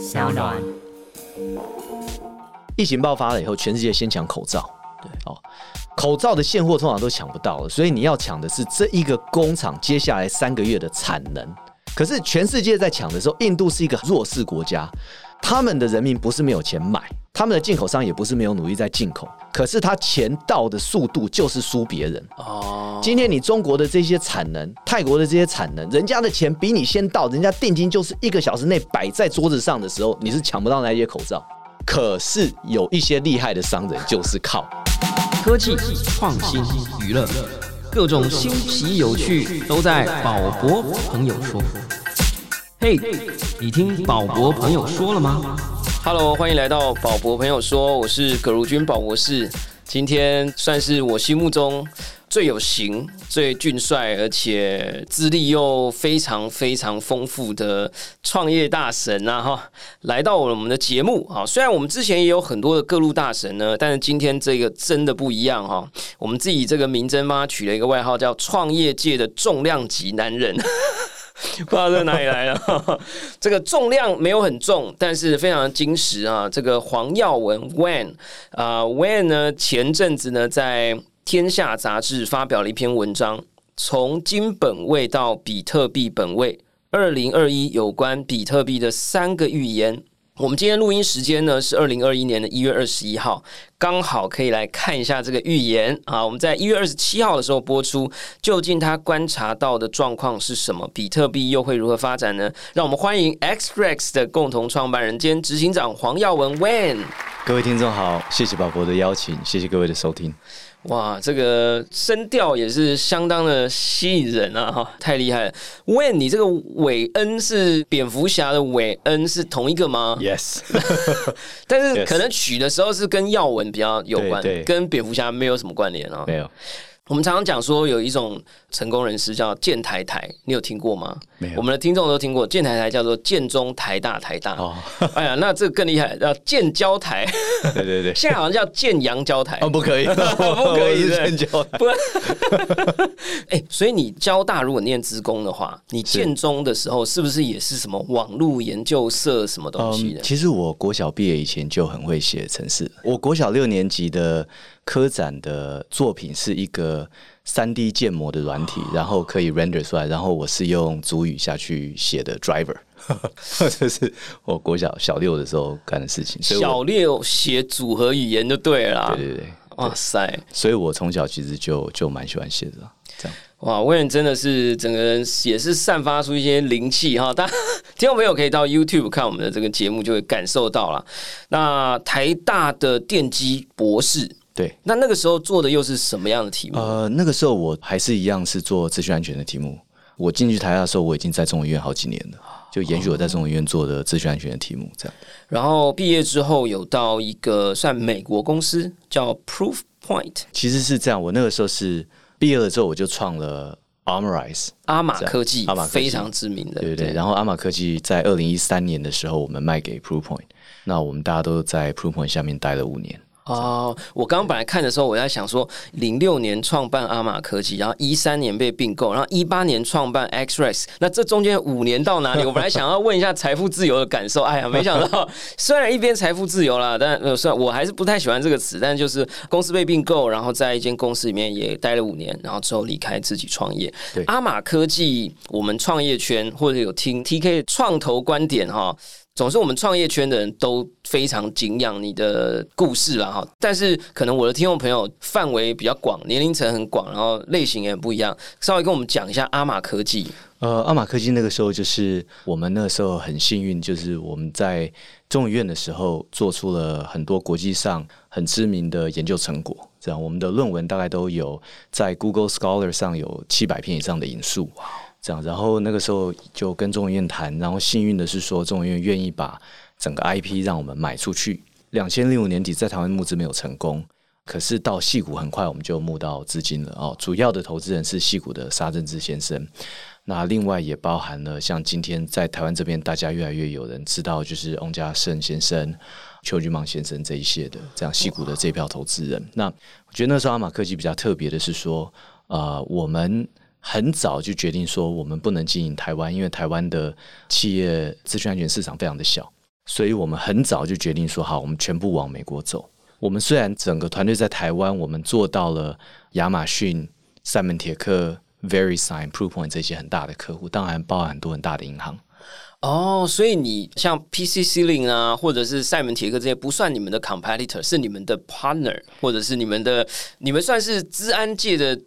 小暖。疫情爆发了以后，全世界先抢口罩。对，哦，口罩的现货通常都抢不到了，所以你要抢的是这一个工厂接下来三个月的产能。可是全世界在抢的时候，印度是一个弱势国家，他们的人民不是没有钱买，他们的进口商也不是没有努力在进口，可是他钱到的速度就是输别人。哦，今天你中国的这些产能，泰国的这些产能，人家的钱比你先到，人家定金就是一个小时内摆在桌子上的时候，你是抢不到那些口罩。可是有一些厉害的商人就是靠科技创新、娱乐，各种新奇有趣都在宝博朋友说。嘿，你听宝博朋友说了吗？Hello，欢迎来到宝博朋友说，我是葛如君宝博士。今天算是我心目中最有型、最俊帅，而且资历又非常非常丰富的创业大神啊！哈，来到我们的节目啊。虽然我们之前也有很多的各路大神呢，但是今天这个真的不一样哈。我们自己这个名侦妈取了一个外号，叫“创业界的重量级男人”。不知道在哪里来的，这个重量没有很重，但是非常精实啊。这个黄耀文，Wen 啊、，Wen 呢，前阵子呢在《天下》杂志发表了一篇文章，从金本位到比特币本位，二零二一有关比特币的三个预言。我们今天录音时间呢是二零二一年的一月二十一号，刚好可以来看一下这个预言啊。我们在一月二十七号的时候播出，究竟他观察到的状况是什么？比特币又会如何发展呢？让我们欢迎 XREX 的共同创办人兼执行长黄耀文 Wan。各位听众好，谢谢宝博的邀请，谢谢各位的收听。哇，这个声调也是相当的吸引人啊！哈，太厉害了。Wan，你这个韦恩是蝙蝠侠的韦恩是同一个吗？Yes，但是可能取的时候是跟耀文比较有关，对对跟蝙蝠侠没有什么关联啊。没有，我们常常讲说有一种成功人士叫建台台，你有听过吗？没有我们的听众都听过，建台台叫做建中台大台大。哦，哎呀，那这个更厉害，叫建交台，对对对，现在好像叫建阳交台。哦，不可以，不不可以建交台不，哎、所以你交大如果念职工的话，你建中的时候是不是也是什么网络研究社什么东西的？嗯其实我国小毕业以前就很会写程式。我国小六年级的科展的作品是一个三 D 建模的软体，然后可以 render 出来，然后我是用主语下去写的 driver，这是我国小小六的时候干的事情。所以小六写组合语言就对了啦。对对对，哇塞！所以我从小其实就就蛮喜欢写的啦，这样。哇，威廉真的是整个人也是散发出一些灵气哈，大家听众朋友可以到 YouTube 看我们的这个节目，就会感受到了。那台大的电机博士，对，那那个时候做的又是什么样的题目？呃，那个时候我还是一样是做资讯安全的题目。我进去台大的时候，我已经在中文院好几年了，就延续我在中文院做的资讯安全的题目，这样。然后毕业之后有到一个算美国公司叫 Proof Point 其实是这样，我那个时候是毕业了之后，我就创了 Armorize，阿玛科技，阿非常知名的，对不对？然后阿玛科技在二零一三年的时候，我们卖给 Proofpoint，那我们大家都在 Proofpoint 下面待了五年。哦，我刚刚本来看的时候，我在想说，零六年创办阿玛科技，然后一三年被并购，然后一八年创办 XREX，那这中间五年到哪里？我本来想要问一下财富自由的感受，哎呀，没想到虽然一边财富自由了，但呃，虽然我还是不太喜欢这个词，但就是公司被并购，然后在一间公司里面也待了五年，然后之后离开自己创业对。阿玛科技，我们创业圈或者有听 TK 创投观点哈。总是我们创业圈的人都非常敬仰你的故事啦哈，但是可能我的听众朋友范围比较广，年龄层很广，然后类型也很不一样，稍微跟我们讲一下阿玛科技。呃，阿玛科技那个时候就是我们那个时候很幸运，就是我们在中研院的时候做出了很多国际上很知名的研究成果。这样，我们的论文大概都有在 Google Scholar 上有七百篇以上的引述。这样，然后那个时候就跟中研院谈，然后幸运的是说中研院愿意把整个 IP 让我们买出去。两千零五年底在台湾募资没有成功，可是到戏谷很快我们就募到资金了哦。主要的投资人是戏谷的沙正志先生，那另外也包含了像今天在台湾这边大家越来越有人知道，就是翁家胜先生、邱君芒先生这一些的这样戏谷的这票投资人。那我觉得那时候阿玛科技比较特别的是说，呃，我们。很早就决定说，我们不能经营台湾，因为台湾的企业资讯安全市场非常的小。所以我们很早就决定说，好，我们全部往美国走。我们虽然整个团队在台湾，我们做到了亚马逊、赛门铁克、VeriSign、Proofpoint 这些很大的客户，当然包含很多很大的银行。哦，所以你像 PC c e l i n g 啊，或者是赛门铁克这些，不算你们的 competitor，是你们的 partner，或者是你们的，你们算是治安界的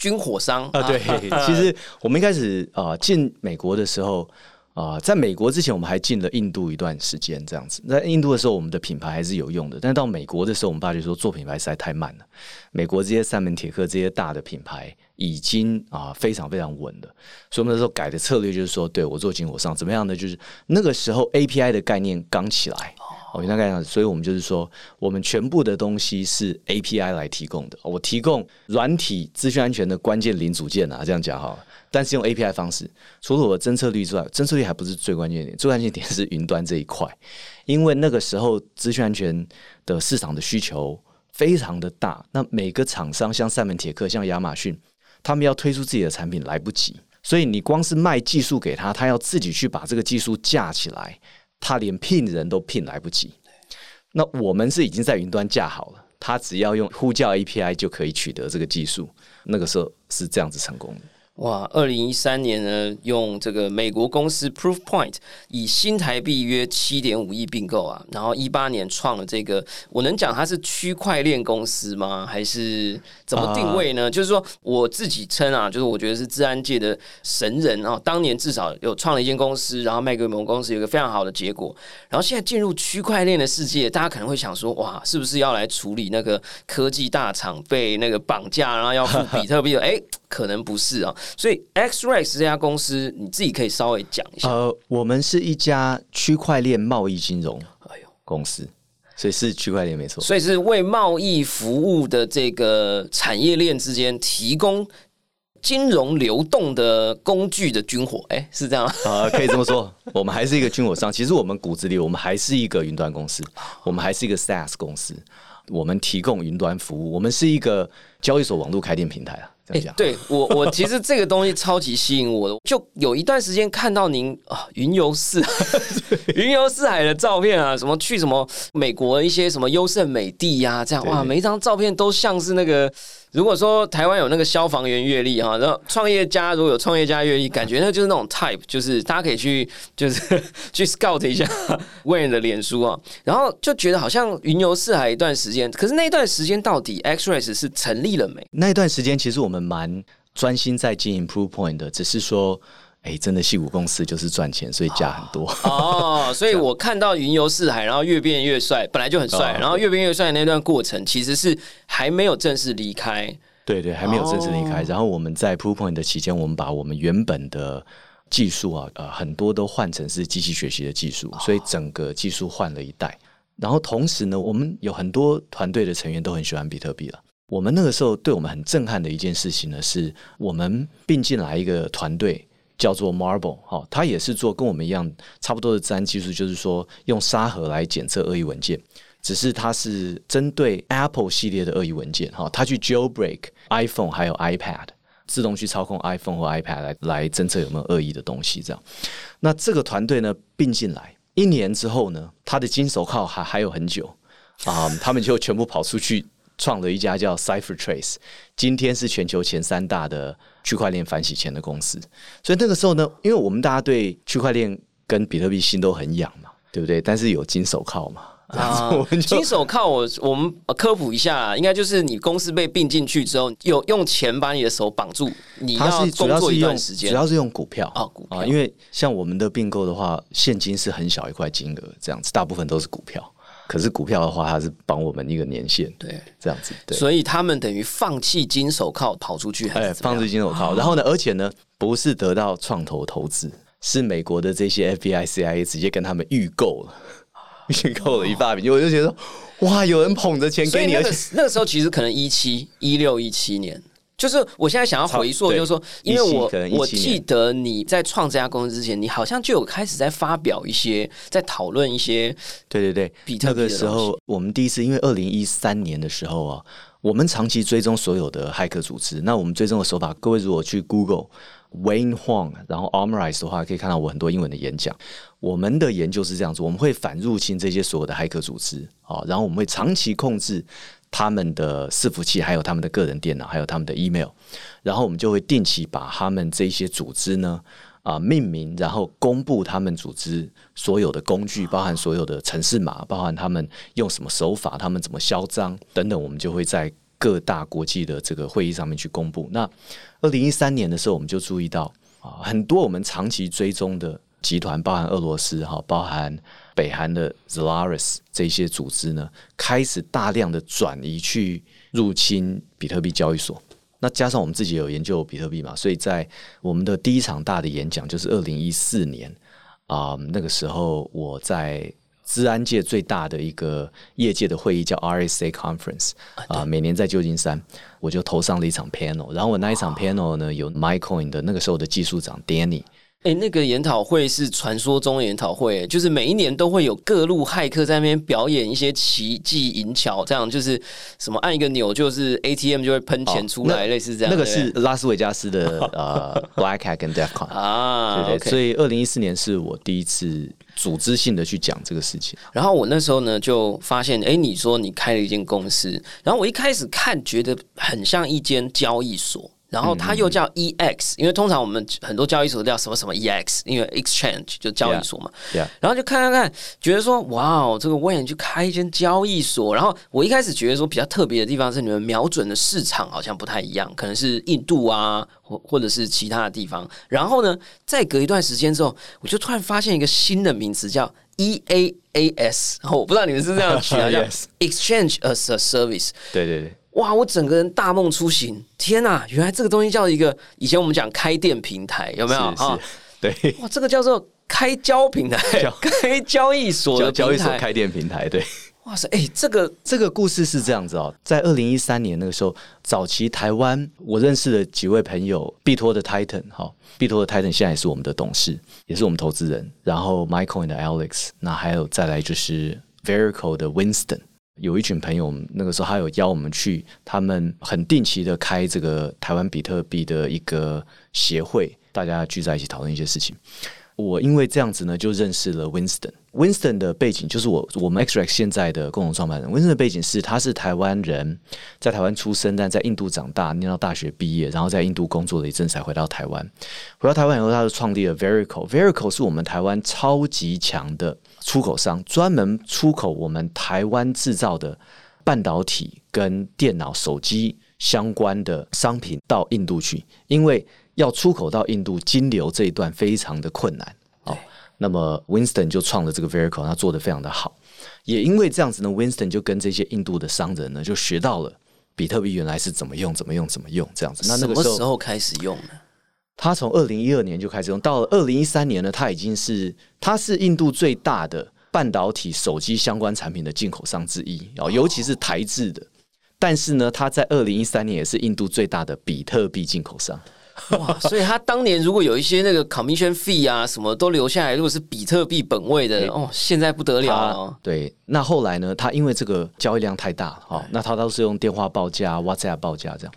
军火商啊。对，其实我们一开始啊进美国的时候。啊，在美国之前，我们还进了印度一段时间，这样子。在印度的时候，我们的品牌还是有用的。但到美国的时候，我们发觉说做品牌实在太慢了。美国这些三门铁克这些大的品牌已经啊非常非常稳了，所以我们那时候改的策略就是说，对我做军火商怎么样呢？就是那个时候 API 的概念刚起来，哦，大概这样，所以我们就是说，我们全部的东西是 API 来提供的。我提供软体资讯安全的关键零组件啊，这样讲哈。但是用 API 方式，除了我的侦测率之外，侦测率还不是最关键点，最关键点是云端这一块。因为那个时候资讯安全的市场的需求非常的大，那每个厂商像赛门铁克、像亚马逊，他们要推出自己的产品来不及，所以你光是卖技术给他，他要自己去把这个技术架起来，他连聘人都聘来不及。那我们是已经在云端架好了，他只要用呼叫 API 就可以取得这个技术。那个时候是这样子成功的。哇，二零一三年呢，用这个美国公司 Proofpoint 以新台币约七点五亿并购啊，然后一八年创了这个，我能讲它是区块链公司吗？还是怎么定位呢？就是说我自己称啊，就是我觉得是治安界的神人啊，当年至少有创了一间公司，然后卖给某公司有一个非常好的结果，然后现在进入区块链的世界，大家可能会想说，哇，是不是要来处理那个科技大厂被那个绑架，然后要付比特币的？哎。可能不是啊，所以 XREX 这家公司你自己可以稍微讲一下。呃，我们是一家区块链贸易金融哎呦公司，所以是区块链没错。所以是为贸易服务的这个产业链之间提供金融流动的工具的军火，哎，是这样啊？可以这么说，我们还是一个军火商。其实我们骨子里，我们还是一个云端公司，我们还是一个 SaaS 公司，我们提供云端服务，我们是一个交易所网络开店平台啊。哎，对我我其实这个东西超级吸引我的，就有一段时间看到您啊云游四 云游四海的照片啊，什么去什么美国一些什么优胜美地呀，这样哇，每一张照片都像是那个。如果说台湾有那个消防员阅历哈，然后创业家如果有创业家阅历，感觉那就是那种 type，就是大家可以去就是去 scout 一下 Wayne 的脸书啊，然后就觉得好像云游四海一段时间，可是那一段时间到底 XRS 是成立了没？那一段时间其实我们蛮专心在经营 Proof Point 的，只是说。哎，真的，戏骨公司就是赚钱，所以加很多哦。所以 我看到云游四海，然后越变越帅，本来就很帅，然后越变越帅的那段过程，其实是还没有正式离开。对对，还没有正式离开。然后我们在 Proof Point 的期间，我们把我们原本的技术啊，呃，很多都换成是机器学习的技术，所以整个技术换了一代。然后同时呢，我们有很多团队的成员都很喜欢比特币了。我们那个时候对我们很震撼的一件事情呢，是我们并进来一个团队。叫做 Marble，哈，它也是做跟我们一样差不多的治安技术，就是说用沙盒来检测恶意文件，只是它是针对 Apple 系列的恶意文件，哈，它去 Jailbreak iPhone 还有 iPad，自动去操控 iPhone 或 iPad 来来侦测有没有恶意的东西，这样。那这个团队呢并进来一年之后呢，他的金手铐还还有很久啊，他们就全部跑出去。创了一家叫 CipherTrace，今天是全球前三大的区块链反洗钱的公司。所以那个时候呢，因为我们大家对区块链跟比特币心都很痒嘛，对不对？但是有金手铐嘛，啊，金手铐我我们科普一下，应该就是你公司被并进去之后，有用钱把你的手绑住，你要工作一段时间，主要是用股票啊，股票，因为像我们的并购的话，现金是很小一块金额，这样子，大部分都是股票。可是股票的话，它是帮我们一个年限，对，这样子，对，所以他们等于放弃金手铐跑出去，哎，放弃金手铐，然后呢，而且呢，不是得到创投投资，是美国的这些 FBI、CIA 直接跟他们预购了，预购了一大笔，我就觉得哇，有人捧着钱给你，而且那个时候其实可能一七、一六、一七年。就是我现在想要回溯，就是说，因为我我记得你在创这家公司之前，你好像就有开始在发表一些，在讨论一些，对对对，那个时候我们第一次，因为二零一三年的时候啊，我们长期追踪所有的骇客组织，那我们追踪的手法，各位如果去 Google Wayne Huang，然后 Armorize 的话，可以看到我很多英文的演讲。我们的研究是这样子，我们会反入侵这些所有的骇客组织，啊，然后我们会长期控制他们的伺服器，还有他们的个人电脑，还有他们的 email，然后我们就会定期把他们这些组织呢。啊，命名，然后公布他们组织所有的工具，包含所有的城市码，包含他们用什么手法，他们怎么嚣张等等，我们就会在各大国际的这个会议上面去公布。那二零一三年的时候，我们就注意到啊，很多我们长期追踪的集团，包含俄罗斯哈，包含北韩的 Zalaris 这些组织呢，开始大量的转移去入侵比特币交易所。那加上我们自己有研究比特币嘛，所以在我们的第一场大的演讲就是二零一四年啊，那个时候我在治安界最大的一个业界的会议叫 RSA Conference 啊，每年在旧金山，我就投上了一场 panel，然后我那一场 panel 呢有 MyCoin 的那个时候的技术长 Danny。哎，那个研讨会是传说中的研讨会，就是每一年都会有各路骇客在那边表演一些奇技淫巧，这样就是什么按一个钮，就是 ATM 就会喷钱出来，类似这样。那个是拉斯维加斯的 呃 Black Hat 跟 DefCon 啊，对对。所以二零一四年是我第一次组织性的去讲这个事情。然后我那时候呢就发现，哎，你说你开了一间公司，然后我一开始看觉得很像一间交易所。然后它又叫 EX，因为通常我们很多交易所都叫什么什么 EX，因为 exchange 就交易所嘛。然后就看看看，觉得说哇哦，这个我也去开一间交易所。然后我一开始觉得说比较特别的地方是你们瞄准的市场好像不太一样，可能是印度啊，或或者是其他的地方。然后呢，再隔一段时间之后，我就突然发现一个新的名词叫 EAAS，然后我不知道你们是这样取啊，叫 Exchange as a Service。对对对。哇！我整个人大梦初醒，天哪！原来这个东西叫一个以前我们讲开店平台，有没有啊？对，哇，这个叫做开交平台，开交易所的交易所开店平台，对。哇塞，哎，这个这个故事是这样子哦，在二零一三年那个时候，早期台湾我认识的几位朋友，币托的 Titan 哈，币托的 Titan 现在也是我们的董事，也是我们投资人。然后 Michael 的 Alex，那还有再来就是 Verico 的 Winston。有一群朋友，那个时候还有邀我们去，他们很定期的开这个台湾比特币的一个协会，大家聚在一起讨论一些事情。我因为这样子呢，就认识了 Winston。Winston 的背景就是我我们 Xrex 现在的共同创办人。Winston 的背景是他是台湾人，在台湾出生，但在印度长大，念到大学毕业，然后在印度工作了一阵才回到台湾。回到台湾以后，他就创立了 Verico。Verico 是我们台湾超级强的出口商，专门出口我们台湾制造的半导体跟电脑、手机相关的商品到印度去，因为要出口到印度，金流这一段非常的困难。哦那么 Winston 就创了这个 vehicle，他做的非常的好。也因为这样子呢，Winston 就跟这些印度的商人呢，就学到了比特币原来是怎么用、怎么用、怎么用这样子。那那个时候开始用呢？他从二零一二年就开始用，到了二零一三年呢，他已经是他是印度最大的半导体、手机相关产品的进口商之一哦，尤其是台制的。但是呢，他在二零一三年也是印度最大的比特币进口商。哇！所以他当年如果有一些那个 commission fee 啊，什么都留下来，如果是比特币本位的哦，现在不得了了。对，那后来呢？他因为这个交易量太大哈，那他都是用电话报价、WhatsApp 报价这样，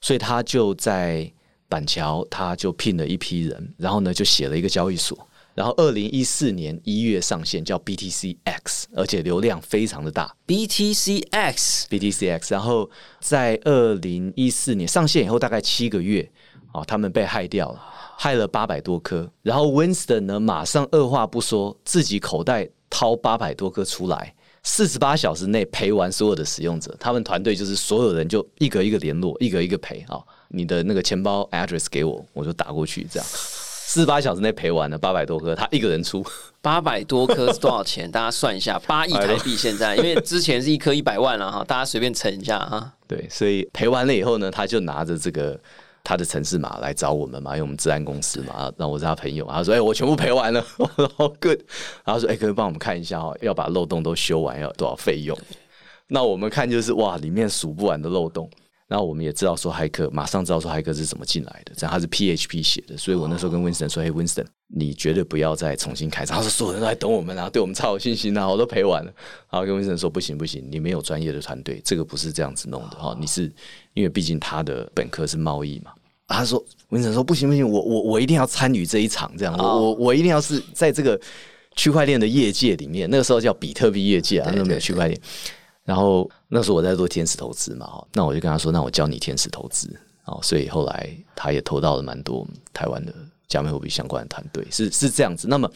所以他就在板桥，他就聘了一批人，然后呢就写了一个交易所，然后二零一四年一月上线，叫 BTCX，而且流量非常的大。BTCX，BTCX，然后在二零一四年上线以后，大概七个月。哦，他们被害掉了，害了八百多颗。然后 Winston 呢，马上二话不说，自己口袋掏八百多颗出来，四十八小时内赔完所有的使用者。他们团队就是所有人就一个一个联络，一个一个赔啊。你的那个钱包 address 给我，我就打过去。这样四十八小时内赔完了八百多颗，他一个人出八百多颗是多少钱？大家算一下，八亿台币现在，因为之前是一颗一百万了哈，大家随便乘一下哈。对，所以赔完了以后呢，他就拿着这个。他的城市码来找我们嘛，因为我们治安公司嘛，然后我是他朋友，他说：“哎，我全部赔完了，好 good。”然后说：“哎，可以帮我们看一下哦，要把漏洞都修完要多少费用？”那我们看就是哇，里面数不完的漏洞。然后我们也知道说骇客，马上知道说骇客是怎么进来的，这样他是 PHP 写的，所以我那时候跟 Winston 说：“嘿，Winston，你绝对不要再重新开张。”他说：“所有人都在等我们啊，对我们超有信心啊，我都赔完了。”然后跟 Winston 说：“不行不行，你没有专业的团队，这个不是这样子弄的哈，你是因为毕竟他的本科是贸易嘛。”他说文成说不行不行，我我我一定要参与这一场，这样我我我一定要是在这个区块链的业界里面，那个时候叫比特币业界啊，那时候没有区块链。然后那时候我在做天使投资嘛，那我就跟他说，那我教你天使投资，哦，所以后来他也投到了蛮多台湾的加密货币相关的团队，是是这样子。那么，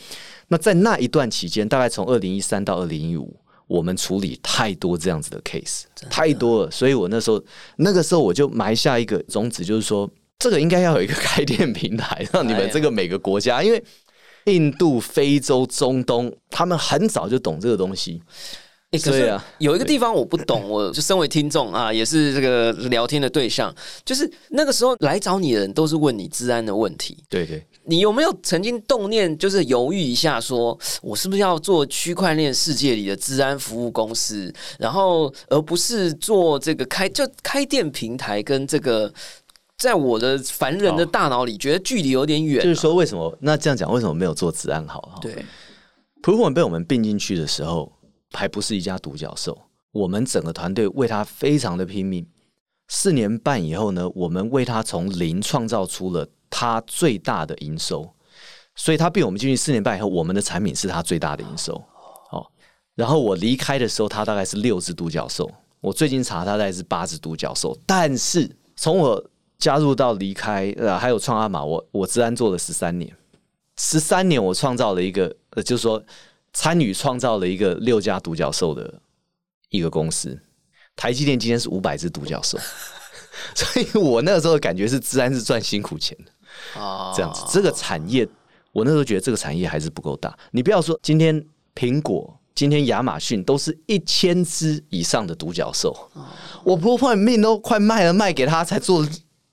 那在那一段期间，大概从二零一三到二零一五，我们处理太多这样子的 case，太多了，所以我那时候那个时候我就埋下一个种子，就是说这个应该要有一个开店平台，让你们这个每个国家，因为印度、非洲、中东，他们很早就懂这个东西。可是有一个地方我不懂，我就身为听众啊，也是这个聊天的对象，就是那个时候来找你的人都是问你治安的问题。对对，你有没有曾经动念，就是犹豫一下，说我是不是要做区块链世界里的治安服务公司，然后而不是做这个开就开店平台，跟这个在我的凡人的大脑里觉得距离有点远。就是说，为什么那这样讲，为什么没有做治安好？对，普普文被我们并进去的时候。还不是一家独角兽，我们整个团队为他非常的拼命。四年半以后呢，我们为他从零创造出了他最大的营收，所以他被我们进去四年半以后，我们的产品是他最大的营收。哦，然后我离开的时候，他大概是六只独角兽。我最近查，他大概是八只独角兽。但是从我加入到离开，呃，还有创阿玛，我我治安做了十三年，十三年我创造了一个，呃，就是说。参与创造了一个六家独角兽的一个公司，台积电今天是五百只独角兽，所以我那个时候的感觉是，自然是赚辛苦钱的啊。这样子，这个产业，我那时候觉得这个产业还是不够大。你不要说今天苹果、今天亚马逊都是一千只以上的独角兽，我不破命都快卖了，卖给他才做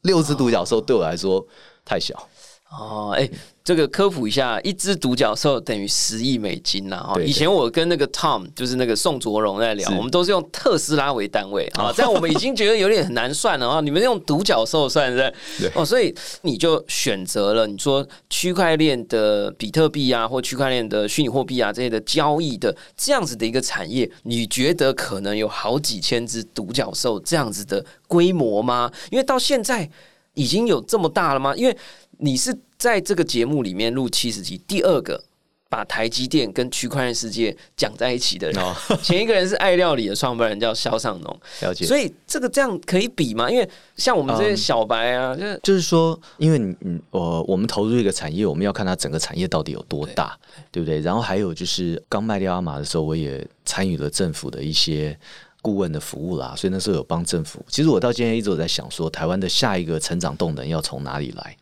六只独角兽，对我来说太小。哦，哎，这个科普一下，一只独角兽等于十亿美金呐！哈，以前我跟那个 Tom，就是那个宋卓荣在聊，我们都是用特斯拉为单位啊，这样我们已经觉得有点很难算了啊。你们用独角兽算是？哦，所以你就选择了你说区块链的比特币啊，或区块链的虚拟货币啊这些的交易的这样子的一个产业，你觉得可能有好几千只独角兽这样子的规模吗？因为到现在已经有这么大了吗？因为你是在这个节目里面录七十集，第二个把台积电跟区块链世界讲在一起的人，前一个人是爱料理的创办人叫肖尚农，了解。所以这个这样可以比吗？因为像我们这些小白啊，就是就是说，因为你你，我我们投入一个产业，我们要看它整个产业到底有多大，对不对？然后还有就是刚卖掉阿玛的时候，我也参与了政府的一些顾问的服务啦，所以那时候有帮政府。其实我到今天一直有在想，说台湾的下一个成长动能要从哪里来？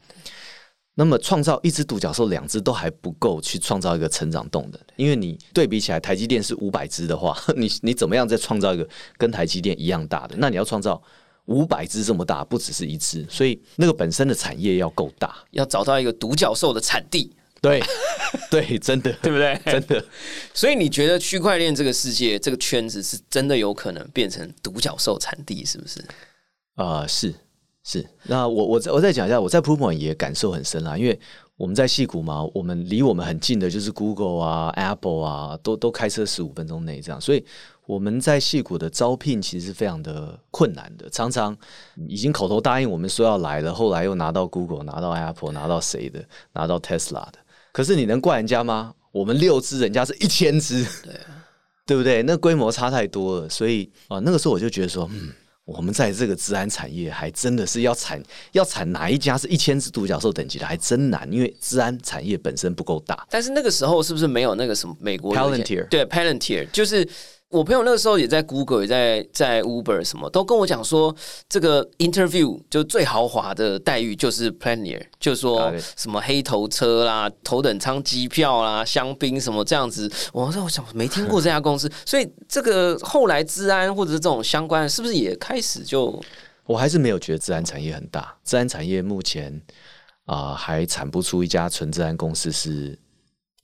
那么创造一只独角兽，两只都还不够去创造一个成长动能，因为你对比起来，台积电是五百只的话，你你怎么样再创造一个跟台积电一样大的？那你要创造五百只这么大，不只是一只，所以那个本身的产业要够大，要找到一个独角兽的产地。对，对，真的，对不对？真的。所以你觉得区块链这个世界这个圈子是真的有可能变成独角兽产地，是不是？啊，是。是，那我我再我再讲一下，我在 p o 也感受很深啦，因为我们在戏谷嘛，我们离我们很近的就是 Google 啊、Apple 啊，都都开车十五分钟内这样，所以我们在戏谷的招聘其实是非常的困难的，常常已经口头答应我们说要来了，后来又拿到 Google、拿到 Apple、拿到谁的、拿到 Tesla 的，可是你能怪人家吗？我们六只，人家是一千只，对，对不对？那规模差太多了，所以啊，那个时候我就觉得说，嗯。我们在这个治安产业，还真的是要产要产哪一家是一千只独角兽等级的，还真难，因为治安产业本身不够大。但是那个时候是不是没有那个什么美国 Palantir？对，Palantir 就是。我朋友那个时候也在 Google，也在在 Uber，什么都跟我讲说，这个 interview 就最豪华的待遇就是 p l a n e r 就说什么黑头车啦、头等舱机票啦、香槟什么这样子。我说我想没听过这家公司，所以这个后来治安或者是这种相关，是不是也开始就？我还是没有觉得治安产业很大，治安产业目前啊还产不出一家纯治安公司是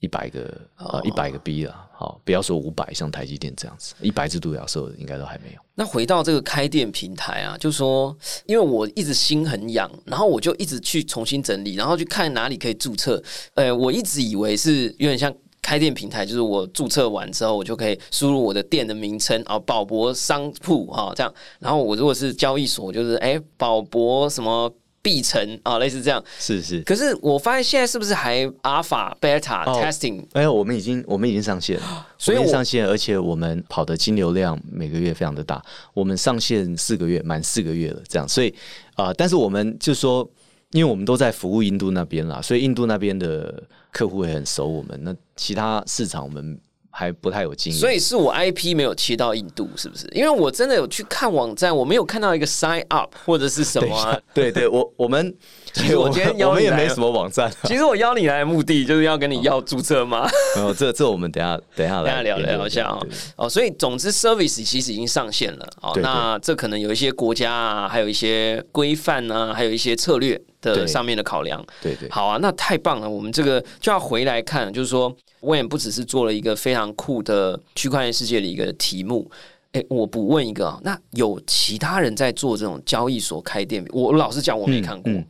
一百个啊一百个 B 了。好，不要说五百，像台积电这样子，一百只独角兽应该都还没有。那回到这个开店平台啊，就说，因为我一直心很痒，然后我就一直去重新整理，然后去看哪里可以注册。呃，我一直以为是有点像开店平台，就是我注册完之后，我就可以输入我的店的名称啊，宝博商铺啊这样。然后我如果是交易所，就是哎，宝博什么。必成啊，类似这样。是是。可是我发现现在是不是还 alpha、beta 哦 testing？哎呦，我们已经我们已经上线了，所以上线，而且我们跑的金流量每个月非常的大，我们上线四个月，满四个月了，这样，所以啊、呃但是我们就说，因为我们都在服务印度那边啦，所以印度那边的客户也很熟我们，那其他市场我们还不太有经验，所以是我 IP 没有切到印度，是不是？因为我真的有去看网站，我没有看到一个 sign up 或者是什么、啊。对对，我 我们其实我今天邀我们你没什么网站、啊，其实我邀你来的目的就是要跟你要注册吗。没有这这我们等一下等一下来研究聊一下哦所以总之，service 其实已经上线了。哦，那这可能有一些国家啊，还有一些规范啊，还有一些策略的对上面的考量。对对好啊，那太棒了！我们这个就要回来看，就是说，我也不只是做了一个非常酷的区块链世界的一个题目。哎，我补问一个啊，那有其他人在做这种交易所开店？我老实讲，我没看过。嗯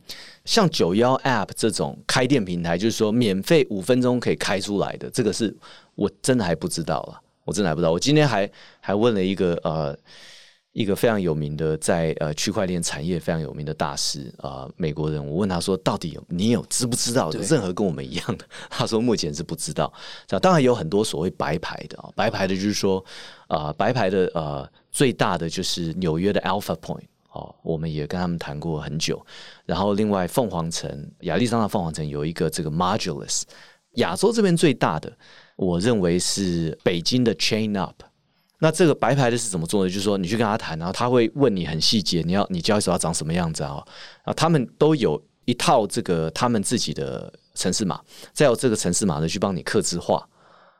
像九幺 App 这种开店平台，就是说免费五分钟可以开出来的，这个是我真的还不知道了，我真的还不知道。我今天还还问了一个呃一个非常有名的在呃区块链产业非常有名的大师啊、呃美国人，我问他说，到底有你有知不知道有任何跟我们一样的？他说目前是不知道。这当然有很多所谓白牌的啊、白牌的就是说啊、呃白牌的呃最大的就是纽约的 Alpha Point。哦，我们也跟他们谈过很久。然后另外凤凰城、亚利桑那凤凰城有一个这个 Modulus，亚洲这边最大的，我认为是北京的 Chain Up。那这个白牌的是怎么做的？就是说你去跟他谈，然后他会问你很细节，你要你交易所要长什么样子啊？啊，他们都有一套这个他们自己的城市码，再有这个城市码呢去帮你刻字化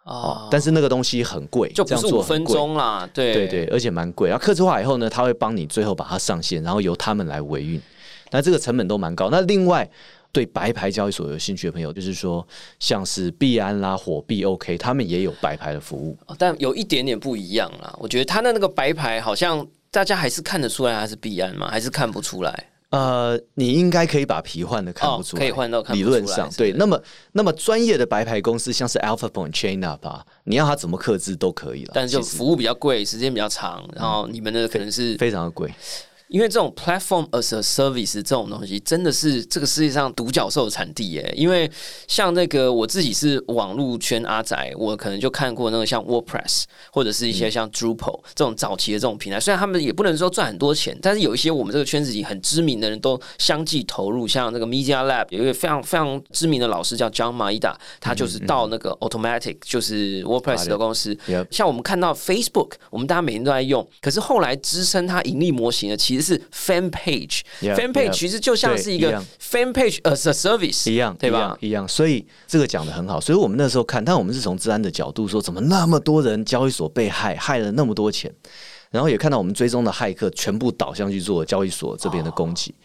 哦。但是那个东西很贵，就不是五分钟啦，对对对，而且蛮贵。然后刻字化以后呢，他会帮你最后把它上线，然后由他们来维运。那这个成本都蛮高。那另外对白牌交易所有兴趣的朋友，就是说像是币安啦、火币 OK，他们也有白牌的服务。哦但有一点点不一样啦。我觉得他的那个白牌好像大家还是看得出来他是币安吗？还是看不出来？呃，你应该可以把皮换的看不出来，哦可以换到理论上对。那么，那么专业的白牌公司，像是 Alpha Point、Chain Up 啊，你要它怎么克制都可以了。但是就服务比较贵，时间比较长，然后你们的可能是非常的贵。因为这种 platform as a service 这种东西，真的是这个世界上独角兽的产地耶。因为像那个我自己是网络圈阿宅，我可能就看过那个像 WordPress 或者是一些像 Drupal 这种早期的这种平台，虽然他们也不能说赚很多钱，但是有一些我们这个圈子里很知名的人都相继投入，像那个 Media Lab 有一个非常非常知名的老师叫 John Maeda，他就是到那个 Automatic 就是 WordPress 的公司，像我们看到 Facebook，我们大家每天都在用，可是后来支撑它盈利模型的其实是 fan page。fan page 其实就像是一个 Fan Page as a service，一样，对吧一样？所以这个讲的很好。所以我们那时候看，但我们是从治安的角度说，怎么那么多人交易所被害，害了那么多钱，然后也看到我们追踪的骇客全部导向去做交易所这边的攻击。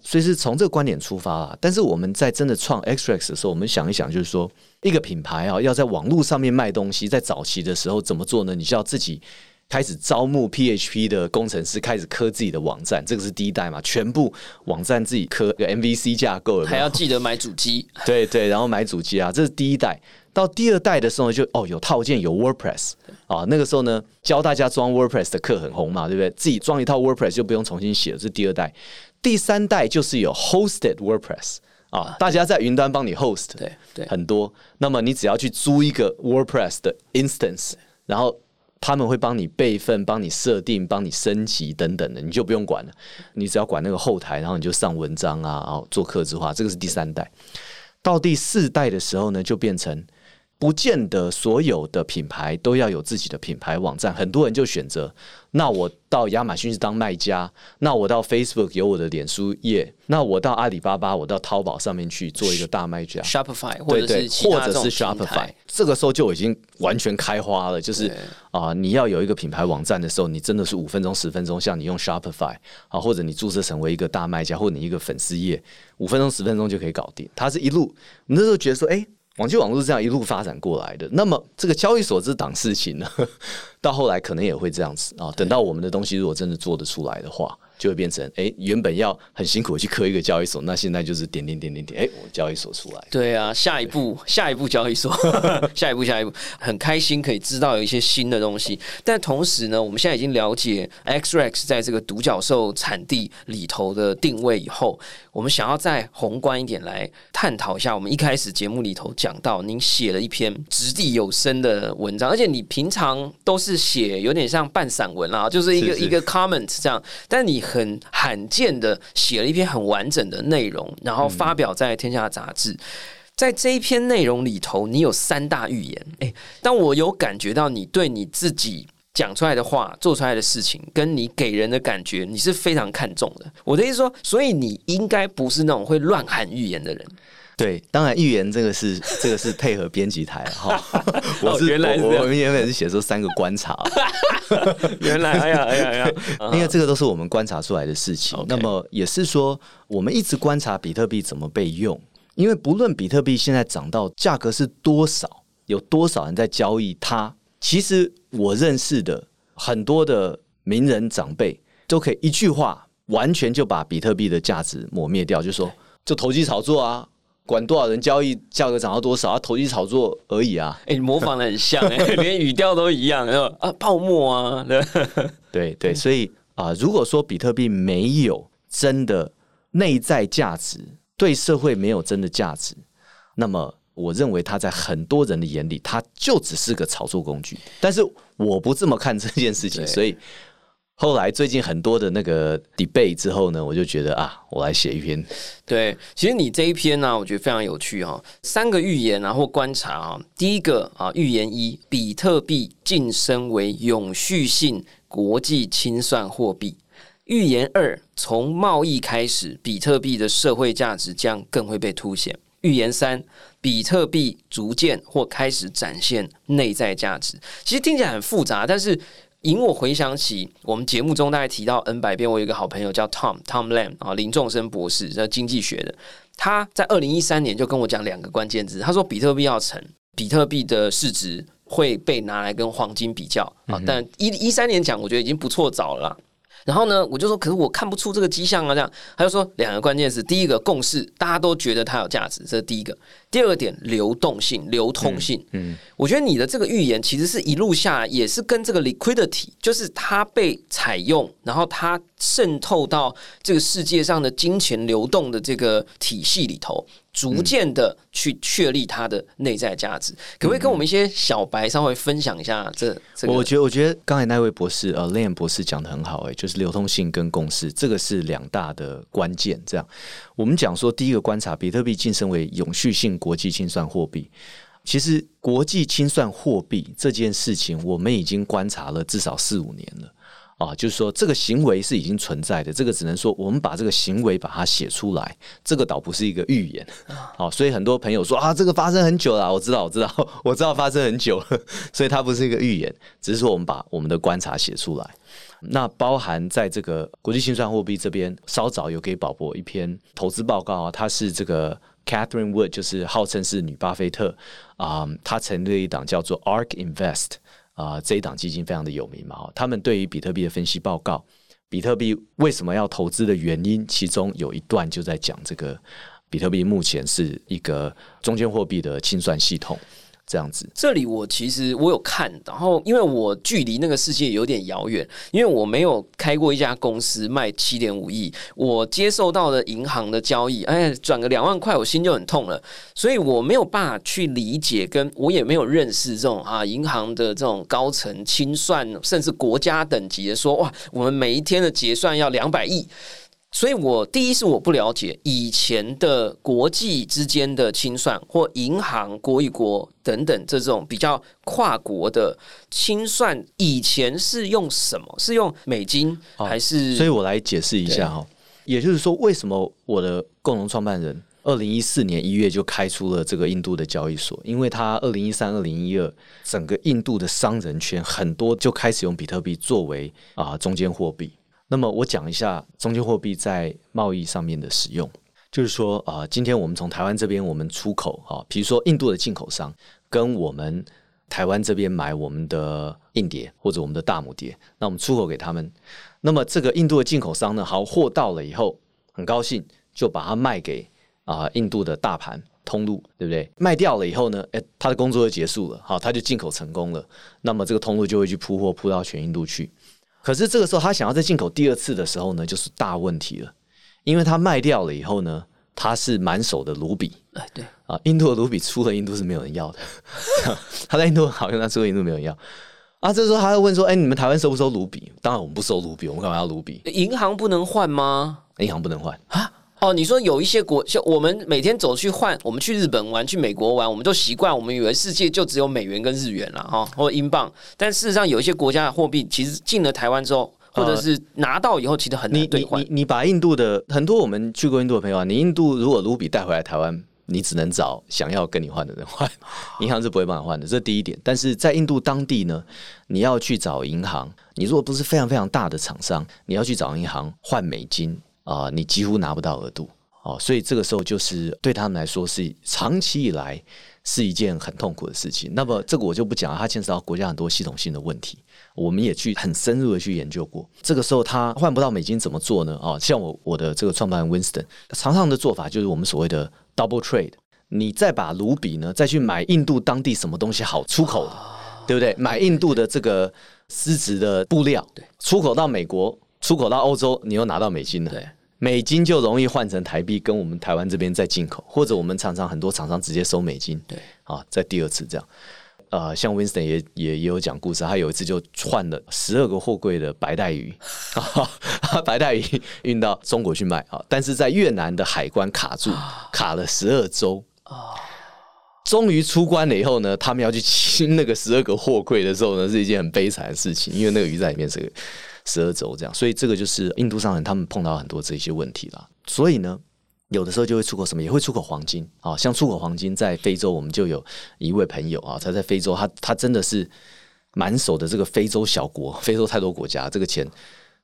所以是从这个观点出发啊，但是我们在真的创 Xrex 的时候，我们想一想，就是说一个品牌啊，要在网络上面卖东西，在早期的时候怎么做呢？你就要自己开始招募 PHP 的工程师，开始刻自己的网站，这个是第一代嘛，全部网站自己刻个 MVC 架构有有还要记得买主机。对对，然后买主机啊，这是第一代。到第二代的时候就哦有套件有 WordPress 啊，那个时候呢教大家装 WordPress 的课很红嘛，对不对？自己装一套 WordPress 就不用重新写了，这是第二代。第三代就是有 Hosted WordPress 啊，大家在云端帮你 host，对对很多。那么你只要去租一个 WordPress 的 instance，然后他们会帮你备份、帮你设定、帮你升级等等的，你就不用管了。你只要管那个后台，然后你就上文章啊，然后做客制化，这个是第三代。到第四代的时候呢，就变成不见得所有的品牌都要有自己的品牌网站，很多人就选择，那我到亚马逊是当卖家，那我到 Facebook 有我的脸书页，那我到阿里巴巴，我到淘宝上面去做一个大卖家。Shopify 或者是 Shopify，台，这个时候就已经完全开花了。就是对啊、你要有一个品牌网站的时候，你真的是五分钟、十分钟，像你用 Shopify 啊，或者你注册成为一个大卖家，或者你一个粉丝页，五分钟、十分钟就可以搞定。他是一路，我们那时候觉得说，哎、网际网络是这样一路发展过来的。那么这个交易所这档事情呢，到后来可能也会这样子啊。等到我们的东西如果真的做得出来的话，就会变成哎，原本要很辛苦去刻一个交易所，那现在就是点点点点点，哎，我交易所出来。对啊，下一步下一步交易所，下一步下一步，很开心可以知道有一些新的东西。但同时呢，我们现在已经了解 XREX 在这个独角兽产地里头的定位以后，我们想要再宏观一点来探讨一下。我们一开始节目里头讲到，您写了一篇掷地有声的文章，而且你平常都是写有点像半散文啦，就是一个一个 comment 这样，但你很罕见的写了一篇很完整的内容，然后发表在《天下》杂志。在这一篇内容里头，你有三大预言。诶，但我有感觉到你对你自己讲出来的话、做出来的事情，跟你给人的感觉，你是非常看重的。我的意思说，所以你应该不是那种会乱喊预言的人。对，当然预言这个是 这个是配合编辑台哈。我是原来我们原本是写出三个观察，原来哎呀哎呀哎呀，因为这个都是我们观察出来的事情。那么也是说，我们一直观察比特币怎么被用。因为不论比特币现在涨到价格是多少，有多少人在交易它，其实我认识的很多的名人长辈都可以一句话完全就把比特币的价值抹灭掉，就说就投机炒作啊，管多少人交易，价格涨到多少啊，投机炒作而已啊。哎，你模仿的很像，哎，连语调都一样，啊，泡沫啊，对对，所以啊，如果说比特币没有真的内在价值。对社会没有真的价值，那么我认为它在很多人的眼里，它就只是个炒作工具。但是我不这么看这件事情，所以后来最近很多的那个 debate 之后呢，我就觉得啊，我来写一篇。对，其实你这一篇呢，我觉得非常有趣哈。三个预言啊，或观察啊，第一个啊，预言一：比特币晋升为永续性国际清算货币。预言二：从贸易开始，比特币的社会价值将更会被凸显。预言三：比特币逐渐或开始展现内在价值。其实听起来很复杂，但是引我回想起我们节目中大概提到 N 百遍，我有一个好朋友叫 Tom Tom Lam 啊，林仲生博士，这经济学的。他在二零一三年就跟我讲两个关键字，他说比特币要成，比特币的市值会被拿来跟黄金比较啊。但一一三年讲，我觉得已经不错早了。然后呢，我就说，可是我看不出这个迹象啊。这样，他就说两个关键词：第一个共识，大家都觉得它有价值，这是第一个；第二个点，流动性、流通性。嗯，我觉得你的这个预言其实是一路下来也是跟这个 liquidity，就是它被采用，然后它渗透到这个世界上的金钱流动的这个体系里头。逐渐的去确立它的内在价值，可不可以跟我们一些小白稍微分享一下？这这个，我觉得，我觉得刚才那位博士呃 l a n 博士讲的很好，哎，就是流通性跟共识，这个是两大的关键。这样，我们讲说，第一个观察，比特币晋升为永续性国际清算货币，其实国际清算货币这件事情，我们已经观察了至少四五年了。啊，就是说这个行为是已经存在的，这个只能说我们把这个行为把它写出来，这个倒不是一个预言。好，所以很多朋友说啊，这个发生很久了，我知道，我知道，我知道发生很久了，所以它不是一个预言，只是说我们把我们的观察写出来。那包含在这个国际清算货币这边，稍早有给宝博一篇投资报告啊，它是这个 Catherine Wood，就是号称是女巴菲特啊，她成立了一档叫做 Ark Invest。啊，这一档基金非常的有名嘛，他们对于比特币的分析报告，比特币为什么要投资的原因，其中有一段就在讲这个，比特币目前是一个中间货币的清算系统。这样子，这里我其实我有看，然后因为我距离那个世界有点遥远，因为我没有开过一家公司卖七点五亿，我接受到的银行的交易，哎，转个两万块，我心就很痛了，所以我没有办法去理解，跟我也没有认识这种啊银行的这种高层清算，甚至国家等级的说，哇，我们每一天的结算要两百亿。所以，我第一是我不了解以前的国际之间的清算，或银行国与国等等这种比较跨国的清算，以前是用什么？是用美金还是？所以我来解释一下哈。也就是说，为什么我的共同创办人二零一四年一月就开出了这个印度的交易所？因为他二零一三、二零一二整个印度的商人圈很多就开始用比特币作为啊中间货币。那么我讲一下中间货币在贸易上面的使用，就是说啊，今天我们从台湾这边我们出口啊，比如说印度的进口商跟我们台湾这边买我们的硬碟或者我们的大母碟，那我们出口给他们。那么这个印度的进口商呢，好货到了以后，很高兴就把它卖给啊、印度的大盘通路，对不对？卖掉了以后呢，哎，他的工作就结束了，好，他就进口成功了。那么这个通路就会去铺货铺到全印度去。可是这个时候他想要再进口第二次的时候呢，就是大问题了，因为他卖掉了以后呢，他是满手的卢比，哎，对，啊，印度的卢比出了印度是没有人要的，他在印度很好用，他出了印度没有人要。啊，这时候他会问说：“哎、你们台湾收不收卢比？”当然我们不收卢比，我们干嘛要卢比？银行不能换吗？银行不能换。啊？哦，你说有一些国，像我们每天走去换，我们去日本玩，去美国玩，我们都习惯，我们以为世界就只有美元跟日元了哈，或者英镑。但事实上，有一些国家的货币其实进了台湾之后，或者是拿到以后，其实很你难兑换你你。你把印度的很多我们去过印度的朋友啊，你印度如果卢比带回来台湾，你只能找想要跟你换的人换，银行是不会帮你换的，这是第一点。但是在印度当地呢，你要去找银行，你如果不是非常非常大的厂商，你要去找银行换美金啊、你几乎拿不到额度哦，所以这个时候就是对他们来说是长期以来是一件很痛苦的事情。那么这个我就不讲了，它牵扯到国家很多系统性的问题。我们也去很深入的去研究过。这个时候他换不到美金怎么做呢？哦，像我我的这个创办人 Winston 常常的做法就是我们所谓的 double trade，你再把卢比呢再去买印度当地什么东西好出口的，对不对？买印度的这个丝质的布料，对，出口到美国，出口到欧洲，你又拿到美金了，对。美金就容易换成台币，跟我们台湾这边再进口，或者我们常常很多厂商直接收美金，对，啊，在第二次这样。呃，像 Winston 也也也有讲故事，他有一次就换了十二个货柜的白带鱼，白带鱼运到中国去卖啊，但是在越南的海关卡住，卡了十二周。终于出关了以后呢，他们要去清那个十二个货柜的时候呢，是一件很悲惨的事情，因为那个鱼在里面是个十二轴这样，所以这个就是印度商人他们碰到很多这些问题啦。所以呢，有的时候就会出口什么，也会出口黄金啊，像出口黄金在非洲，我们就有一位朋友啊，他在非洲，他他真的是满手的这个非洲小国，非洲太多国家，这个钱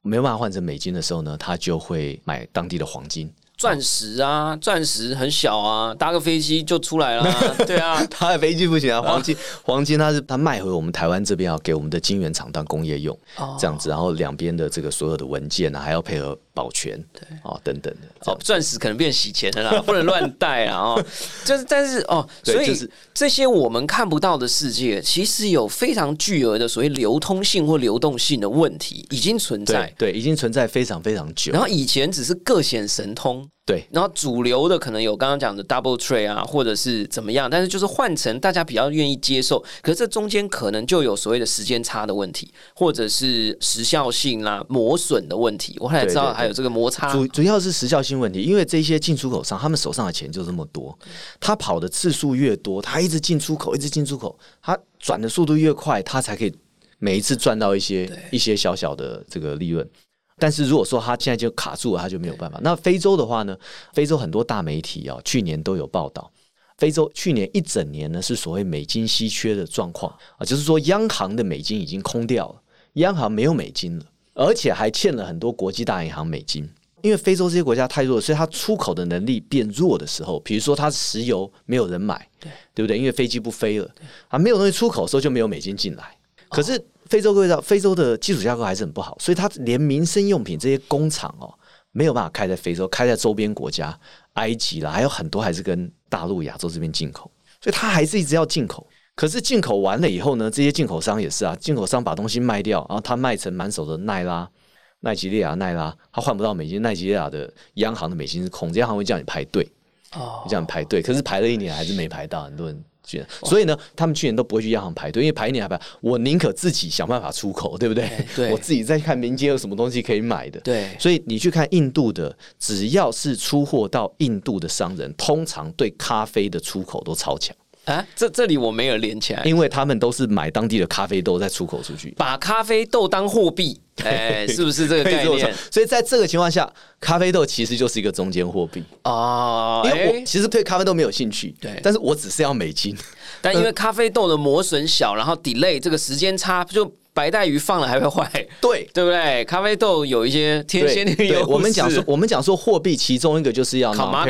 没有办法换成美金的时候呢，他就会买当地的黄金。钻石啊，钻石很小啊，搭个飞机就出来了啊。对啊，搭个飞机不行啊，黄金黄金它是它卖回我们台湾这边啊给我们的晶圆厂当工业用，哦这样子，然后两边的这个所有的文件啊，还要配合保全，对，哦等等的，哦样，钻石可能变洗钱的啦，不能乱戴啊！哦，就是，但是哦，所以、就是这些我们看不到的世界，其实有非常巨额的所谓流通性或流动性的问题已经存在。对。对，已经存在非常非常久。然，后以前只是各显神通，对然后主流的可能有刚刚讲的 double trade 啊，或者是怎么样，但是就是换成大家比较愿意接受，可是这中间可能就有所谓的时间差的问题，或者是时效性啦、磨损的问题。我后来知道还有这个摩擦，主主要是时效性问题，因为这些进出口商他们手上的钱就这么多，他跑的次数越多，他一直进出口，一直进出口，他转的速度越快，他才可以每一次赚到一些一些小小的这个利润。但是如果说他现在就卡住了，他就没有办法。那非洲的话呢？非洲很多大媒体啊、去年都有报道，非洲去年一整年呢是所谓美金稀缺的状况啊，就是说央行的美金已经空掉了，央行没有美金了，而且还欠了很多国际大银行美金。因为非洲这些国家太弱，所以它出口的能力变弱的时候，比如说它石油没有人买，对对不对？因为飞机不飞了，啊，没有东西出口的时候就没有美金进来。可是非洲各位知道，非洲的基础架构还是很不好，所以它连民生用品这些工厂哦，没有办法开在非洲，开在周边国家，埃及啦，还有很多还是跟大陆、亚洲这边进口，所以它还是一直要进口。可是进口完了以后呢，这些进口商也是啊，进口商把东西卖掉，然后他卖成满手的奈拉、奈吉利亚、奈拉，他换不到美金，奈吉利亚的央行的美金是空，这央行会叫你排队，哦。叫你排队，可是排了一年还是没排到，很多人去，所以呢，他们去年都不会去央行排队，因为排一年还排，我宁可自己想办法出口，对不对？对。我自己再看民间有什么东西可以买的。对。所以你去看印度的，只要是出货到印度的商人，通常对咖啡的出口都超强，啊，这这里我没有连起来，因为他们都是买当地的咖啡豆再出口出去。把咖啡豆当货币，哎，是不是这个概念？所以在这个情况下，咖啡豆其实就是一个中间货币。哦，因为我哎其实对咖啡豆没有兴趣，对但是我只是要美金。但因为咖啡豆的磨损小，然后 delay 这个时间差，就白带鱼放了还会坏，对。对不对？咖啡豆有一些天先天对，优势。我们讲说，我们讲说货币其中一个就是要啊啊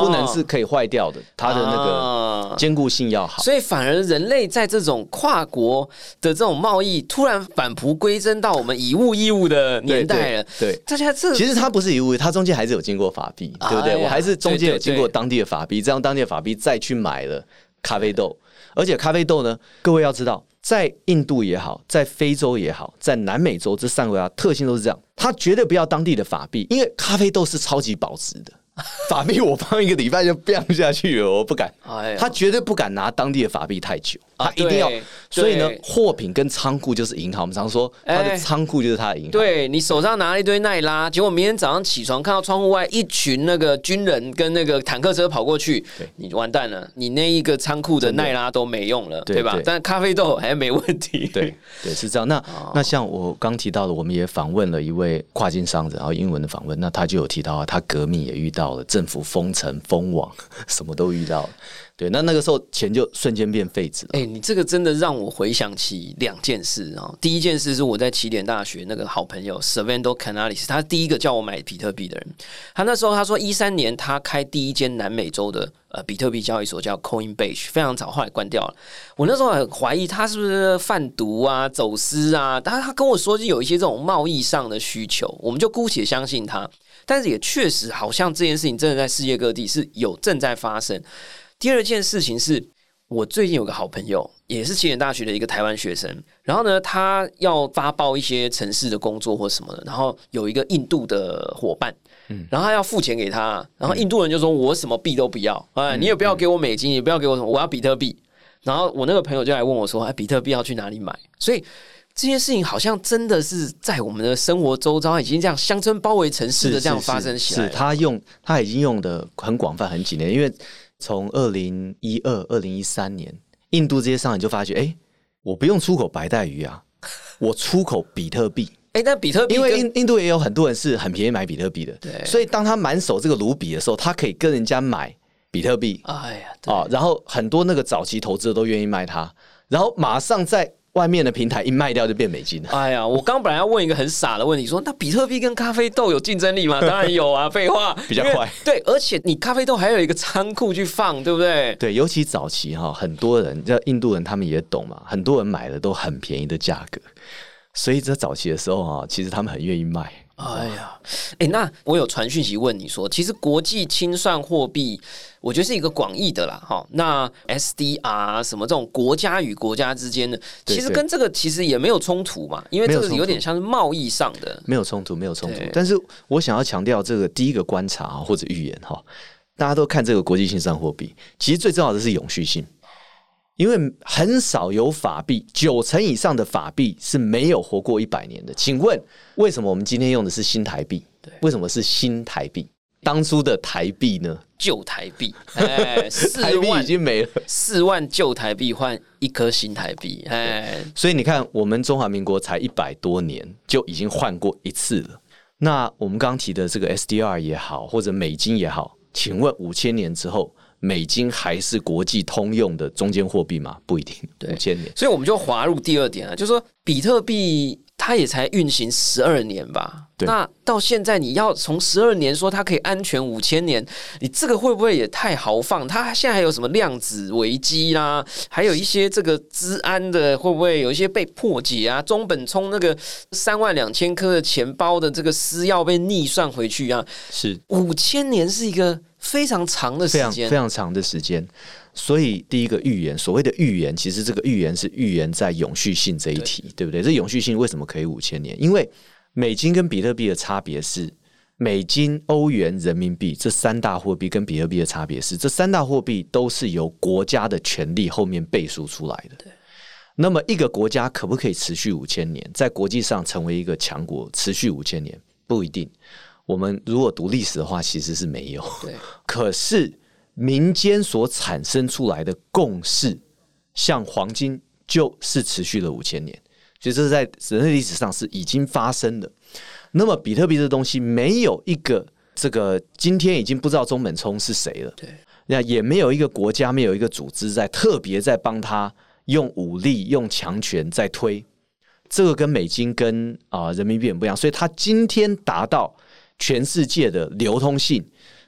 不能是可以坏掉的，它的那啊个坚固性要好。所以反而人类在这种跨国的这种贸易突然返璞归真到我们以物易物的年代了。对对对大家这其实它不是以物，它中间还是有经过法币，对不对？哎我还是中间有经过当地的法币，这样当地的法币再去买了咖啡豆，而且咖啡豆呢，各位要知道，在印度也好，在非洲也好，在南美洲这三个国家特性都是这样，它绝对不要当地的法币，因为咖啡豆是超级保值的。法币我放一个礼拜就变下去了，我不敢。哎他绝对不敢拿当地的法币太久，啊一定要。所以呢，货品跟仓库就是银行。我们常说，他哎的仓库就是他的银行。对你手上拿了一堆奈拉，结果明天早上起床看到窗户外一群那个军人跟那个坦克车跑过去，你完蛋了，你那一个仓库的奈拉都没用了，对吧但咖啡豆还没问题。对 对，是这样。那哦那像我刚提到的，我们也访问了一位跨境商人，然后英文的访问，那他就有提到啊，他革命也遇到了，政府封城、封网，什么都遇到了。对，那那个时候钱就瞬间变废纸了。哎、你这个真的让我回想起两件事啊、第一件事是我在起点大学那个好朋友 Servando Canalis，他第一个叫我买比特币的人。他那时候他说一三年他开第一间南美洲的呃比特币交易所叫 Coinbase，非常早，后来关掉了。我那时候很怀疑他是不是贩毒啊、走私啊，但他跟我说就有一些这种贸易上的需求，我们就姑且相信他。但是也确实好像这件事情真的在世界各地是有正在发生。第二件事情是我最近有个好朋友，也是起点大学的一个台湾学生，然后呢，他要发报一些城市的工作或什么的，然后有一个印度的伙伴。嗯然后他要付钱给他，然后印度人就说：“我什么币都不要，哎，你也不要给我美金，也不要给我什么，我要比特币。”然后我那个朋友就来问我说：“哎，比特币要去哪里买？”所以这件事情好像真的是在我们的生活周遭已经这样乡村包围城市的这样发生起来。他用他已经用的很广泛很几年，因为从二零一二、二零一三年，印度这些商人就发觉，哎，我不用出口白带鱼啊，我出口比特币。哎，那比特币因为印印度也有很多人是很便宜买比特币的，对所以当他满手这个卢比的时候，他可以跟人家买比特币哎呀，对啊，然后很多那个早期投资者都愿意卖他，然后马上在外面的平台一卖掉就变美金了。哎呀，我刚本来要问一个很傻的问题，说那比特币跟咖啡豆有竞争力吗？当然有啊，废话，比较快。对，而且你咖啡豆还有一个仓库去放，对不对？对，尤其早期哈，很多人，叫印度人，他们也懂嘛，很多人买的都很便宜的价格，所以在早期的时候啊，其实他们很愿意卖。哎呀，哎，那我有传讯息问你说，其实国际清算货币，我觉得是一个广义的啦，哈。那 SDR 什么这种国家与国家之间的，其实跟这个其实也没有冲突嘛，因为这个有点像是贸易上的。没有冲突，没有冲突。但是我想要强调这个第一个观察啊或者预言哈，大家都看这个国际性上货币，其实最重要的是永续性，因为很少有法币，九成以上的法币是没有活过一百年的。请问为什么我们今天用的是新台币？为什么是新台币？当初的台币呢？旧台币，哎，四台币万已经没了。四万旧台币换一颗新台币，哎，所以你看，我们中华民国才一百多年就已经换过一次了。那我们刚刚提的这个 SDR 也好，或者美金也好，请问五千年之后，美金还是国际通用的中间货币吗？不一定。五千年，所以我们就滑入第二点啊，就是说比特币它也才运行十二年吧，那到现在你要从十二年说它可以安全五千年，你这个会不会也太豪放？它现在还有什么量子危机啦，还有一些这个治安的会不会有一些被破解啊？中本聪那个三万两千颗的钱包的这个私钥被逆算回去啊？是五千年是一个非常长的时非常间非，常长的时间。所以第一个预言，所谓的预言，其实这个预言是预言在永续性这一题，对不对？这永续性为什么可以五千年？因为美金跟比特币的差别是，美金、欧元、人民币这三大货币跟比特币的差别是，这三大货币都是由国家的权力后面背书出来的。那么一个国家可不可以持续五千年，在国际上成为一个强国，持续五千年不一定。我们如果读历史的话，其实是没有。对，可是民间所产生出来的共识，像黄金就是持续了五千年，所以这是在人类历史上是已经发生的。那么比特币这东西没有一个这个今天已经不知道中本聪是谁了，对，那也没有一个国家没有一个组织在特别在帮他用武力、用强权在推，这个跟美金跟啊、人民币很不一样，所以它今天达到全世界的流通性。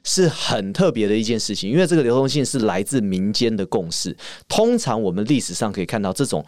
是很特别的一件事情，因为这个流通性是来自民间的共识。通常我们历史上可以看到，这种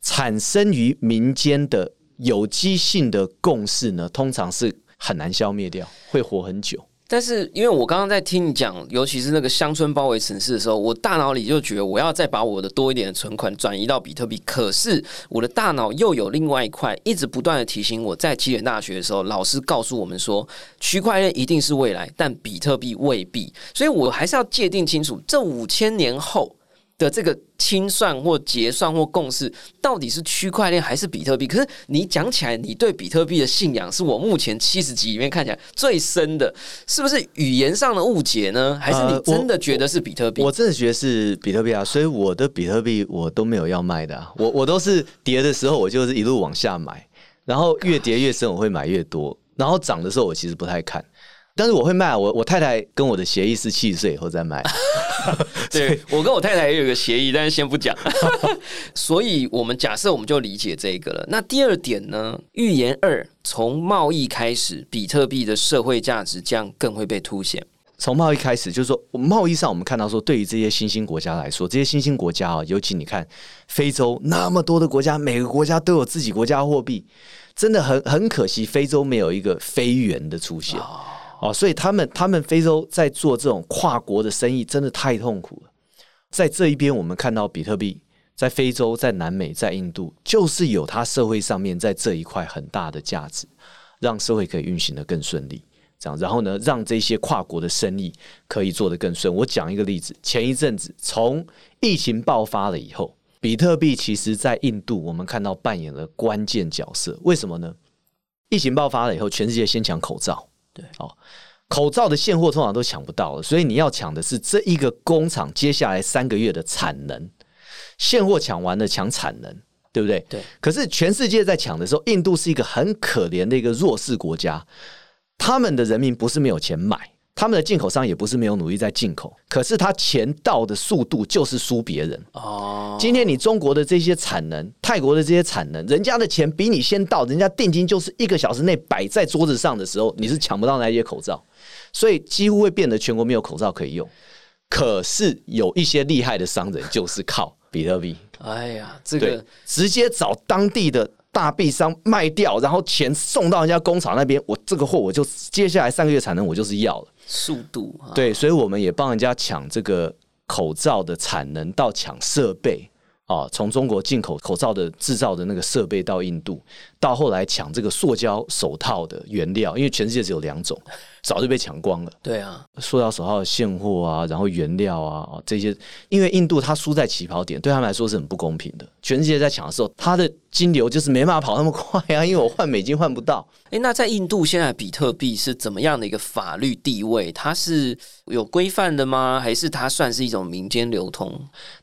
产生于民间的有机性的共识呢，通常是很难消灭掉，会活很久。但是，因为我刚刚在听你讲，尤其是那个乡村包围城市的时候，我大脑里就觉得我要再把我的多一点的存款转移到比特币。可是我的大脑又有另外一块，一直不断的提醒我，在起点大学的时候，老师告诉我们说，区块链一定是未来，但比特币未必。所以我还是要界定清楚，这五千年后的这个清算或结算或共识，到底是区块链还是比特币？可是你讲起来，你对比特币的信仰是我目前七十集里面看起来最深的，是不是语言上的误解呢？还是你呃真的觉得是比特币？我真的觉得是比特币啊，所以我的比特币我都没有要卖的、啊，我我都是跌的时候我就是一路往下买，然后越跌越深我会买越多，然后涨的时候我其实不太看。但是我会卖啊，我我太太跟我的协议是七十岁以后再卖。对我跟我太太也有个协议，但是先不讲。所以，我们假设我们就理解这个了。那第二点呢？预言二从贸易开始，比特币的社会价值将更会被凸显。从贸易开始，就是说贸易上我们看到说，对于这些新兴国家来说，这些新兴国家啊，尤其你看非洲那么多的国家，每个国家都有自己国家货币，真的很很可惜，非洲没有一个非元的出现。哦，哦所以他们他们非洲在做这种跨国的生意，真的太痛苦了。在这一边，我们看到比特币在非洲、在南美、在印度，就是有它社会上面在这一块很大的价值，让社会可以运行的更顺利。这样，然后呢，让这些跨国的生意可以做得更顺。我讲一个例子，前一阵子从疫情爆发了以后，比特币其实在印度我们看到扮演了关键角色。为什么呢？疫情爆发了以后，全世界先抢口罩。对哦，口罩的现货通常都抢不到了，所以你要抢的是这一个工厂接下来三个月的产能。现货抢完了，抢产能，对不对？对。可是全世界在抢的时候，印度是一个很可怜的一个弱势国家，他们的人民不是没有钱买，他们的进口商也不是没有努力在进口，可是他钱到的速度就是输别人。哦，今天你中国的这些产能，泰国的这些产能，人家的钱比你先到，人家定金就是一个小时内摆在桌子上的时候，你是抢不到那些口罩，所以几乎会变得全国没有口罩可以用。可是有一些厉害的商人就是靠比特币，哎呀，这个，直接找当地的大币商卖掉，然后钱送到人家工厂那边，我这个货我就接下来三个月产能我就是要了。速度，对，所以我们也帮人家抢这个口罩的产能，到抢设备啊，从中国进口口罩的制造的那个设备到印度，到后来抢这个塑胶手套的原料，因为全世界只有两种，早就被抢光了。对啊，塑料手套的现货啊，然后原料啊哦这些，因为印度它输在起跑点，对他们来说是很不公平的。全世界在抢的时候，它的金流就是没办法跑那么快啊，因为我换美金换不到。哎，那在印度现在比特币是怎么样的一个法律地位？它是有规范的吗？还是它算是一种民间流通？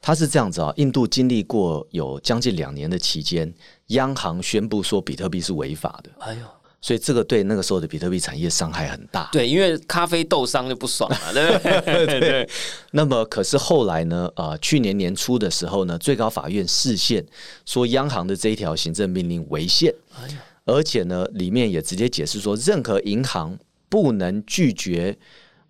它是这样子啊，印度经历过有将近两年的期间，央行宣布说比特币是违法的，哎呦，所以这个对那个时候的比特币产业伤害很大。对，因为咖啡豆商就不爽了，对不 对？对，那么可是后来呢？呃，去年年初的时候呢，最高法院释宪说，央行的这一条行政命令违宪，而且呢，里面也直接解释说，任何银行不能拒绝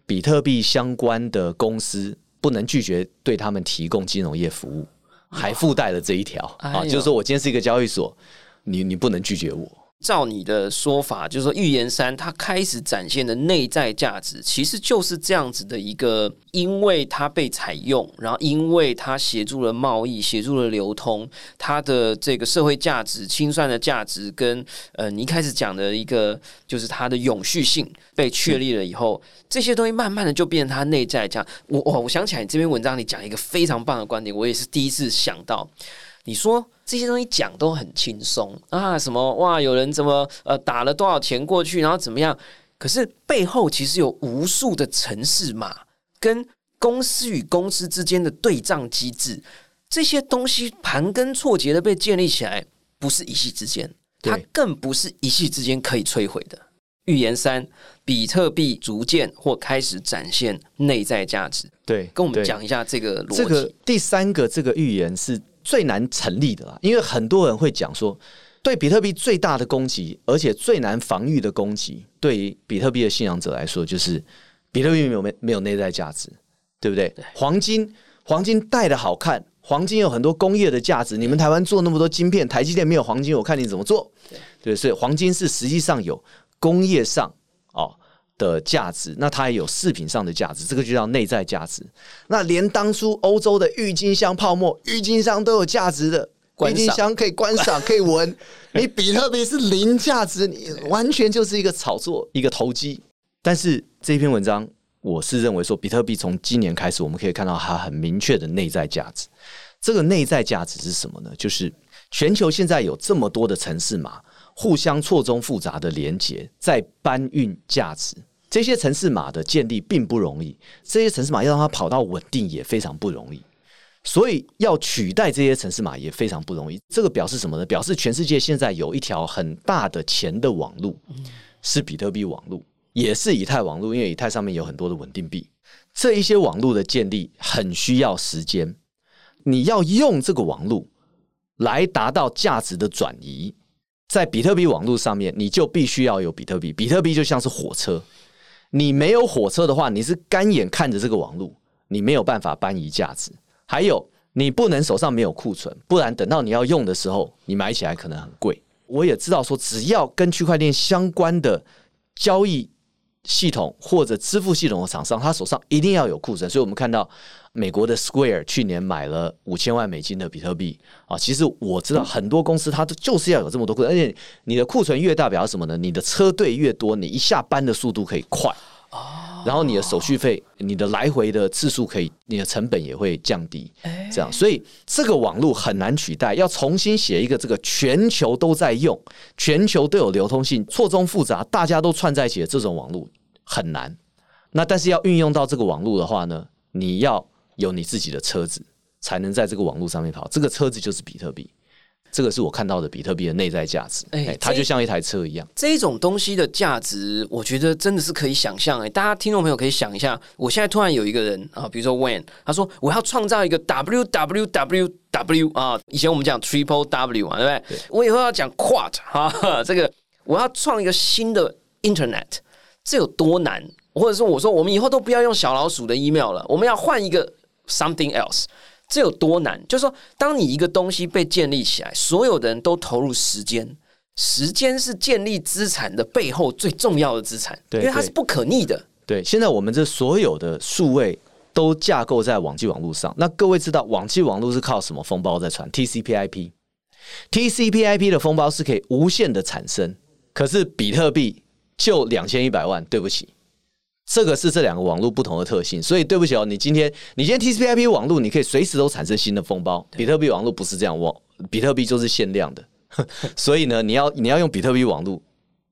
比特币相关的公司，不能拒绝对他们提供金融业服务，还附带了这一条啊，就是说我今天是一个交易所，你你不能拒绝我。照你的说法，就是说预言三它开始展现的内在价值，其实就是这样子的一个，因为它被采用，然后因为它协助了贸易，协助了流通，它的这个社会价值、清算的价值，跟呃你一开始讲的一个，就是它的永续性被确立了以后，这些东西慢慢的就变成它内在价。我我我想起来，你这篇文章里讲一个非常棒的观点，我也是第一次想到。你说这些东西讲都很轻松啊，什么哇，有人怎么呃打了多少钱过去，然后怎么样？可是背后其实有无数的城市码跟公司与公司之间的对账机制，这些东西盘根错节的被建立起来，不是一夕之间，它更不是一夕之间可以摧毁的。预言三，比特币逐渐或开始展现内在价值，对，跟我们讲一下这个逻辑。这个第三个这个预言是最难成立的啦，因为很多人会讲说，对比特币最大的攻击，而且最难防御的攻击，对于比特币的信仰者来说，就是比特币没有没没有内在价值，对不对？黄金，黄金戴的好看，黄金有很多工业的价值。你们台湾做那么多晶片，台积电没有黄金，我看你怎么做？对，所以黄金是实际上有工业上的价值，那它也有饰品上的价值，这个就叫内在价值。那连当初欧洲的郁金香泡沫，郁金香都有价值的。郁金香可以观赏，可以闻。你比特币是零价值，你完全就是一个炒作，一个投机。但是这篇文章，我是认为说，比特币从今年开始，我们可以看到它很明确的内在价值。这个内在价值是什么呢？就是全球现在有这么多的城市码，互相错综复杂的连接，在搬运价值。这些城市码的建立并不容易，这些城市码要让它跑到稳定也非常不容易。所以要取代这些城市码也非常不容易。这个表示什么呢？表示全世界现在有一条很大的钱的网路，是比特币网路，也是以太网路。因为以太上面有很多的稳定币，这一些网路的建立很需要时间。你要用这个网路来达到价值的转移，在比特币网络上面，你就必须要有比特币。比特币就像是火车，你没有火车的话，你是干眼看着这个网络，你没有办法搬移价值。还有，你不能手上没有库存，不然等到你要用的时候，你买起来可能很贵。我也知道说，只要跟区块链相关的交易系统或者支付系统的厂商，他手上一定要有库存。所以我们看到美国的 Square 去年买了五千万美金的比特币啊。其实我知道很多公司它都就是要有这么多库存，而且你的库存越大，表示什么呢？你的车队越多，你一下班的速度可以快。然后你的手续费、你的来回的次数可以，你的成本也会降低。这样，所以这个网络很难取代，要重新写一个这个全球都在用、全球都有流通性、错综复杂、大家都串在一起的这种网络很难。那但是要运用到这个网络的话呢，你要有你自己的车子，才能在这个网络上面跑。这个车子就是比特币。这个是我看到的比特币的内在价值，哎，它就像一台车一样。这种东西的价值，我觉得真的是可以想象。哎，大家听众朋友可以想一下，我现在突然有一个人啊，比如说 When，他说我要创造一个 W W W W 啊，以前我们讲 Triple W 嘛，对不对？我以后要讲 Quad 哈，这个我要创一个新的 Internet，这有多难？或者说，我说我们以后都不要用小老鼠的 email 了，我们要换一个 Something else。这有多难？就是说，当你一个东西被建立起来，所有的人都投入时间，时间是建立资产的背后最重要的资产，因为它是不可逆的。对，现在我们这所有的数位都架构在网际网络上。那各位知道，网际网络是靠什么风暴在传？TCP/IP，TCP/IP 的风暴是可以无限的产生，可是比特币就两千一百万，对不起。这个是这两个网络不同的特性，所以对不起哦，你今天你今天 TCP/IP 网络，你可以随时都产生新的风暴。比特币网络不是这样，网比特币就是限量的，所以呢，你要你要用比特币网络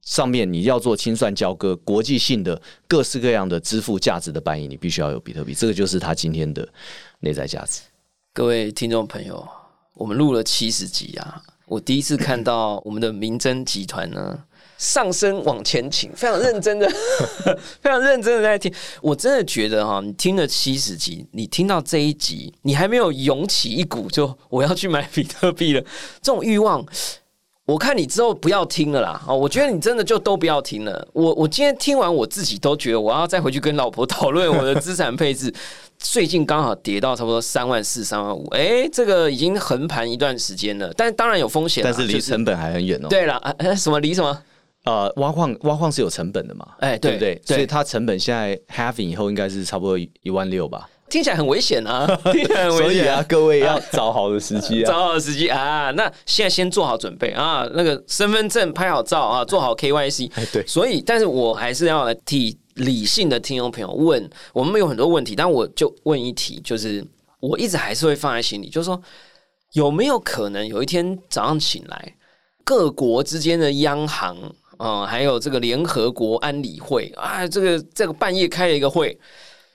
上面，你要做清算交割、国际性的各式各样的支付价值的搬移，你必须要有比特币，这个就是它今天的内在价值。各位听众朋友，我们录了七十集啊，我第一次看到我们的明侦集团呢。上升往前倾，非常认真的，非常认真的在听。我真的觉得哈，你听了七十集，你听到这一集，你还没有涌起一股就我要去买比特币了这种欲望。我看你之后不要听了啦。哦，我觉得你真的就都不要听了。我我今天听完，我自己都觉得我要再回去跟老婆讨论我的资产配置。最近刚好跌到差不多三万四、三万五，哎，这个已经横盘一段时间了。但当然有风险，但是离成本还很远哦。对了，呃，什么离什么？呃，挖矿挖矿是有成本的嘛？哎，对不对？所以它成本现在 halving 以后应该是差不多一万六吧？听起来很危险啊！所以啊，各位要 找好的时机啊，找好的时机啊！那现在先做好准备啊，那个身份证拍好照啊，做好 KYC。哎，对。所以，但是我还是要来替理性的听众朋友问，我们有很多问题，但我就问一题，就是我一直还是会放在心里，就是说有没有可能有一天早上醒来，各国之间的央行？嗯，还有这个联合国安理会啊，这个这个半夜开了一个会，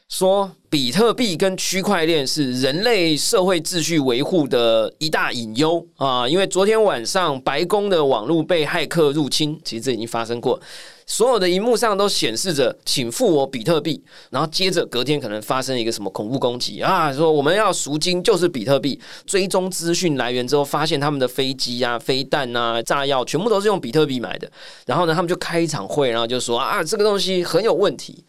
说比特币跟区块链是人类社会秩序维护的一大隐忧啊！因为昨天晚上白宫的网络被骇客入侵，其实这已经发生过。所有的荧幕上都显示着“请付我比特币”，然后接着隔天可能发生一个什么恐怖攻击啊，说我们要赎金就是比特币。追踪资讯来源之后，发现他们的飞机啊、飞弹啊、炸药全部都是用比特币买的。然后呢，他们就开一场会，然后就说啊，这个东西很有问题。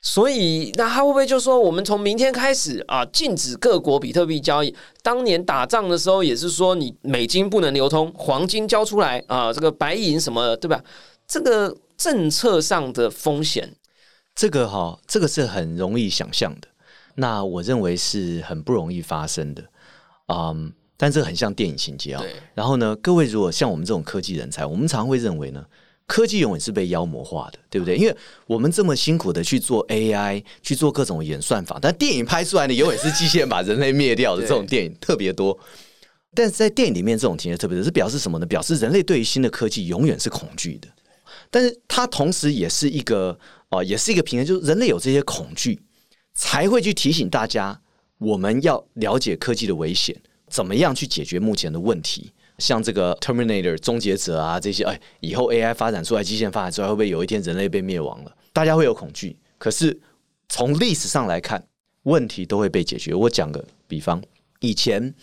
所以，那他会不会就说，我们从明天开始啊，禁止各国比特币交易？当年打仗的时候，也是说你美金不能流通，黄金交出来啊，这个白银什么，对吧？这个政策上的风险，这个哈，这个是很容易想象的。那我认为是很不容易发生的，嗯，但这个很像电影情节啊。然后呢，各位如果像我们这种科技人才，我们常会认为呢。科技永远是被妖魔化的，对不对？因为我们这么辛苦的去做 AI，去做各种演算法，但电影拍出来的永远是机器人把人类灭掉的 这种电影特别多。但是在电影里面，这种情节特别多，是表示什么呢？表示人类对于新的科技永远是恐惧的。但是它同时也是一个啊，也是一个平衡，就是人类有这些恐惧，才会去提醒大家，我们要了解科技的危险，怎么样去解决目前的问题。像这个 Terminator 终结者啊，这些哎，以后 AI 发展出来，机械发展出来，会不会有一天人类被灭亡了？大家会有恐惧。可是从历史上来看，问题都会被解决。我讲个比方，以前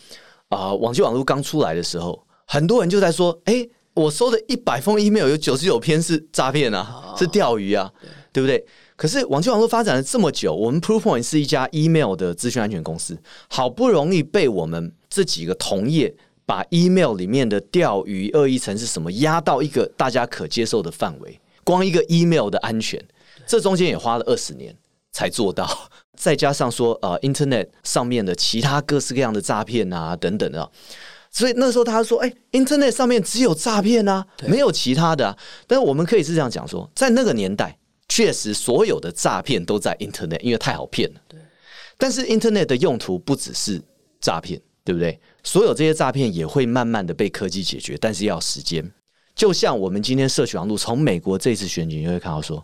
啊，网际网络刚出来的时候，很多人就在说：“哎，我收的一百封 email 有九十九篇是诈骗啊，是钓鱼啊，对不对？”可是网际网络发展了这么久，我们 Proofpoint 是一家 email 的资讯安全公司，好不容易被我们这几个同业。把 email 里面的钓鱼恶意层是什么压到一个大家可接受的范围，光一个 email 的安全，这中间也花了二十年才做到。再加上说呃，internet 上面的其他各式各样的诈骗啊等等的，所以那时候他说，哎，internet 上面只有诈骗啊，没有其他的。但是我们可以是这样讲说，在那个年代，确实所有的诈骗都在 internet，因为太好骗了。对。但是 internet 的用途不只是诈骗，对不对？所有这些诈骗也会慢慢的被科技解决，但是要时间。就像我们今天社群网络，从美国这次选举你会看到说，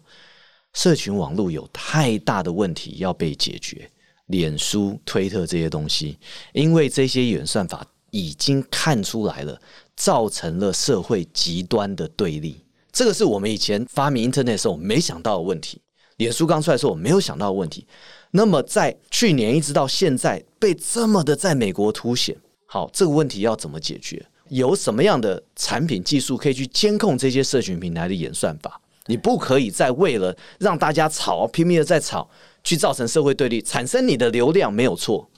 社群网络有太大的问题要被解决。脸书、推特这些东西，因为这些演算法已经看出来了，造成了社会极端的对立。这个是我们以前发明 Internet 时候没想到的问题。脸书刚出来的时候，我没有想到的问题。那么在去年一直到现在，被这么的在美国凸显。好，这个问题要怎么解决？有什么样的产品技术可以去监控这些社群平台的演算法？你不可以再为了让大家吵，拼命的在吵，去造成社会对立，产生你的流量没有错，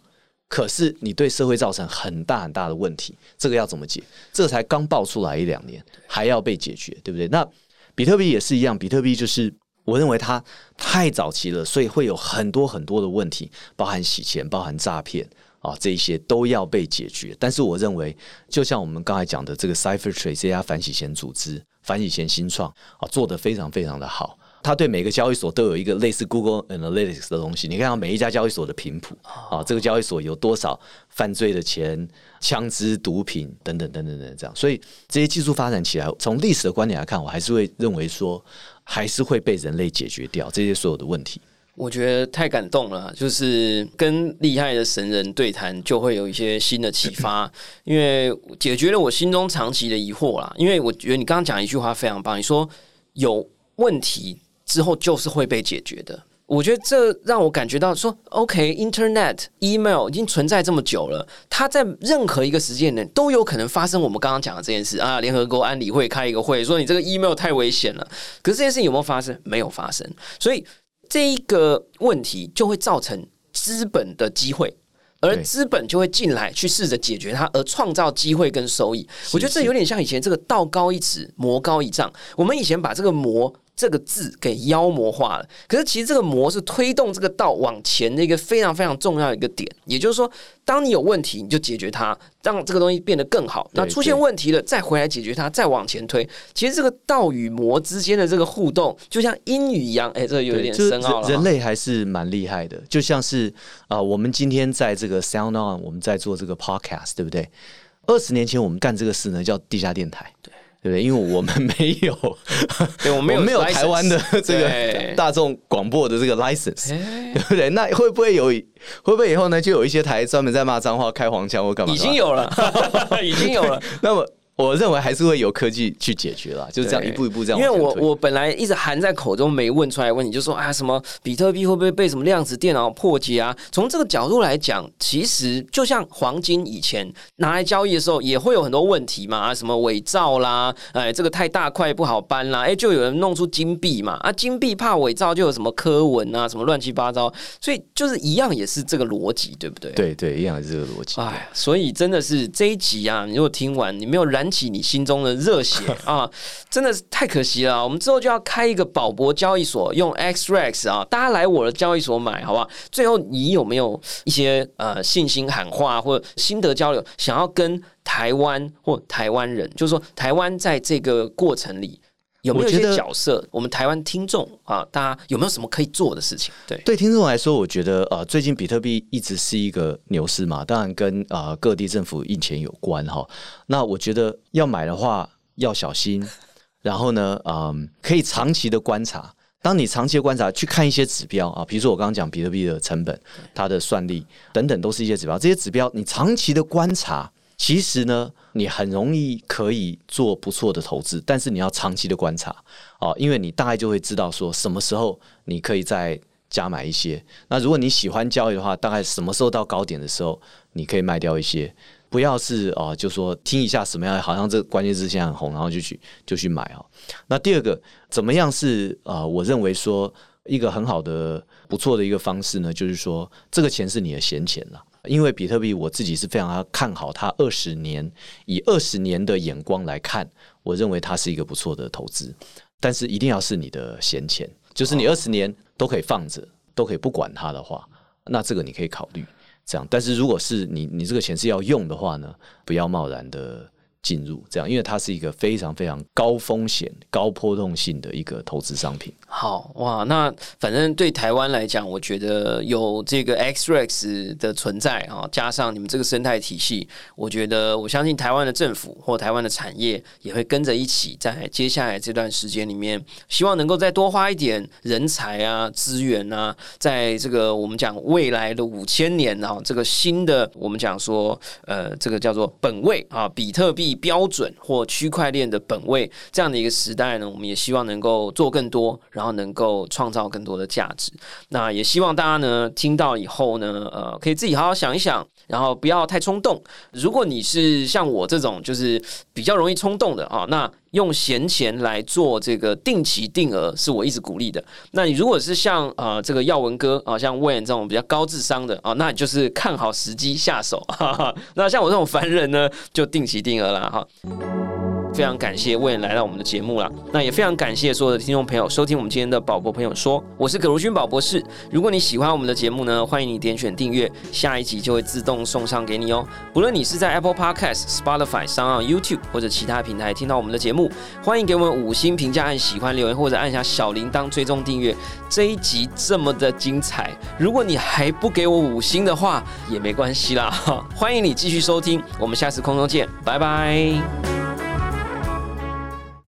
可是你对社会造成很大很大的问题，这个要怎么解？这才刚爆出来一两年，还要被解决，对不对？那比特币也是一样，比特币就是我认为它太早期了，所以会有很多很多的问题，包含洗钱，包含诈骗。啊，这一些都要被解决。但是我认为，就像我们刚才讲的这个 CipherTrade 这家反洗钱组织、反洗钱新创啊，做的非常非常的好。它对每个交易所都有一个类似 Google Analytics 的东西，你看到每一家交易所的频谱啊，这个交易所有多少犯罪的钱、枪支、毒品等等等等等这样。所以这些技术发展起来，从历史的观点来看，我还是会认为说，还是会被人类解决掉这些所有的问题。我觉得太感动了，就是跟厉害的神人对谈，就会有一些新的启发，因为解决了我心中长期的疑惑啦。因为我觉得你刚刚讲一句话非常棒，你说有问题之后就是会被解决的。我觉得这让我感觉到说，OK，Internet、Email 已经存在这么久了，它在任何一个时间点都有可能发生我们刚刚讲的这件事啊。联合国安理会开一个会，说你这个 Email 太危险了，可是这件事情有没有发生？没有发生，所以。这一个问题就会造成资本的机会，而资本就会进来去试着解决它，而创造机会跟收益。我觉得这有点像以前这个道高一尺，魔高一丈。我们以前把这个魔。这个字给妖魔化了，可是其实这个魔是推动这个道往前的一个非常非常重要的一个点。也就是说，当你有问题，你就解决它，让这个东西变得更好。那出现问题了，再回来解决它，再往前推。其实这个道与魔之间的这个互动，就像英语一样。哎，这个有点深奥了。人类还是蛮厉害的，就像是啊，我们今天在这个 Sound On，我们在做这个 Podcast，对不对？二十年前我们干这个事呢，叫地下电台。对。对不对？因为我们 没有，对，我们没有台湾的这个大众广播的这个 license，哎对不对？那会不会有？会不会以后呢，就有一些台专门在骂脏话、开黄腔或干嘛？已经。有了，已经有了。那么，我认为还是会有科技去解决啦，就是这样一步一步这样因为我。我本来一直含在口中没问出来问题，就说啊什么比特币会不会被什么量子电脑破解啊？从这个角度来讲，其实就像黄金以前拿来交易的时候，也会有很多问题嘛，啊什么伪造啦，哎这个太大块不好搬啦，哎就有人弄出金币嘛，啊金币怕伪造就有什么科文啊，什么乱七八糟，所以就是一样也是这个逻辑，对不对？对对，一样也是这个逻辑。哎，所以真的是这一集啊，你如果听完，你没有燃起你心中的热血 啊，真的是太可惜了啊。我们之后就要开一个宝博交易所，用 XREX 啊，大家来我的交易所买，好不好？最后你有没有一些呃信心喊话或者心得交流，想要跟台湾或台湾人，就是说台湾在这个过程里。有没有一些我觉得角色？我们台湾听众啊，大家有没有什么可以做的事情？对，对听众来说，我觉得呃，最近比特币一直是一个牛市嘛，当然跟呃各地政府印钱有关哈。那我觉得要买的话要小心，然后呢，嗯、可以长期的观察。当你长期的观察，去看一些指标啊，比如说我刚刚讲比特币的成本、它的算力等等，都是一些指标。这些指标你长期的观察，其实呢，你很容易可以做不错的投资，但是你要长期的观察哦，因为你大概就会知道说什么时候你可以再加买一些。那如果你喜欢交易的话，大概什么时候到高点的时候，你可以卖掉一些。不要是哦、就说听一下什么样，好像这关键字现在很红，然后就去就去买哦。那第二个，怎么样是呃，我认为说一个很好的不错的一个方式呢，就是说这个钱是你的闲钱了。因为比特币，我自己是非常看好它二十年，以二十年的眼光来看，我认为它是一个不错的投资。但是一定要是你的闲钱，就是你二十年都可以放着，都可以不管它的话，那这个你可以考虑这样。但是如果是你你这个钱是要用的话呢，不要贸然的进入这样，因为它是一个非常非常高风险、高波动性的一个投资商品。好哇，那反正对台湾来讲，我觉得有这个 XREX 的存在啊，加上你们这个生态体系，我觉得我相信台湾的政府或台湾的产业也会跟着一起，在接下来这段时间里面，希望能够再多花一点人才啊、资源啊，在这个我们讲未来的五千年啊，这个新的我们讲说呃，这个叫做本位啊，比特币标准或区块链的本位这样的一个时代呢，我们也希望能够做更多，然后能够创造更多的价值。那也希望大家呢听到以后呢，呃，可以自己好好想一想，然后不要太冲动。如果你是像我这种就是比较容易冲动的啊，那用闲钱来做这个定期定额，是我一直鼓励的。那你如果是像呃这个耀文哥啊，像 w a n 这种比较高智商的啊，那你就是看好时机下手。哈哈。那像我这种凡人呢，就定期定额了哈。非常感谢魏来到我们的节目了，那也非常感谢所有的听众朋友收听我们今天的宝博朋友说，我是葛如君宝博士。如果你喜欢我们的节目呢，欢迎你点选订阅，下一集就会自动送上给你哦。不论你是在 Apple Podcast、Spotify、上 YouTube 或者其他平台听到我们的节目，欢迎给我们五星评价、按喜欢留言或者按下小铃铛追踪订阅。这一集这么的精彩，如果你还不给我五星的话，也没关系啦。欢迎你继续收听，我们下次空中见，拜拜。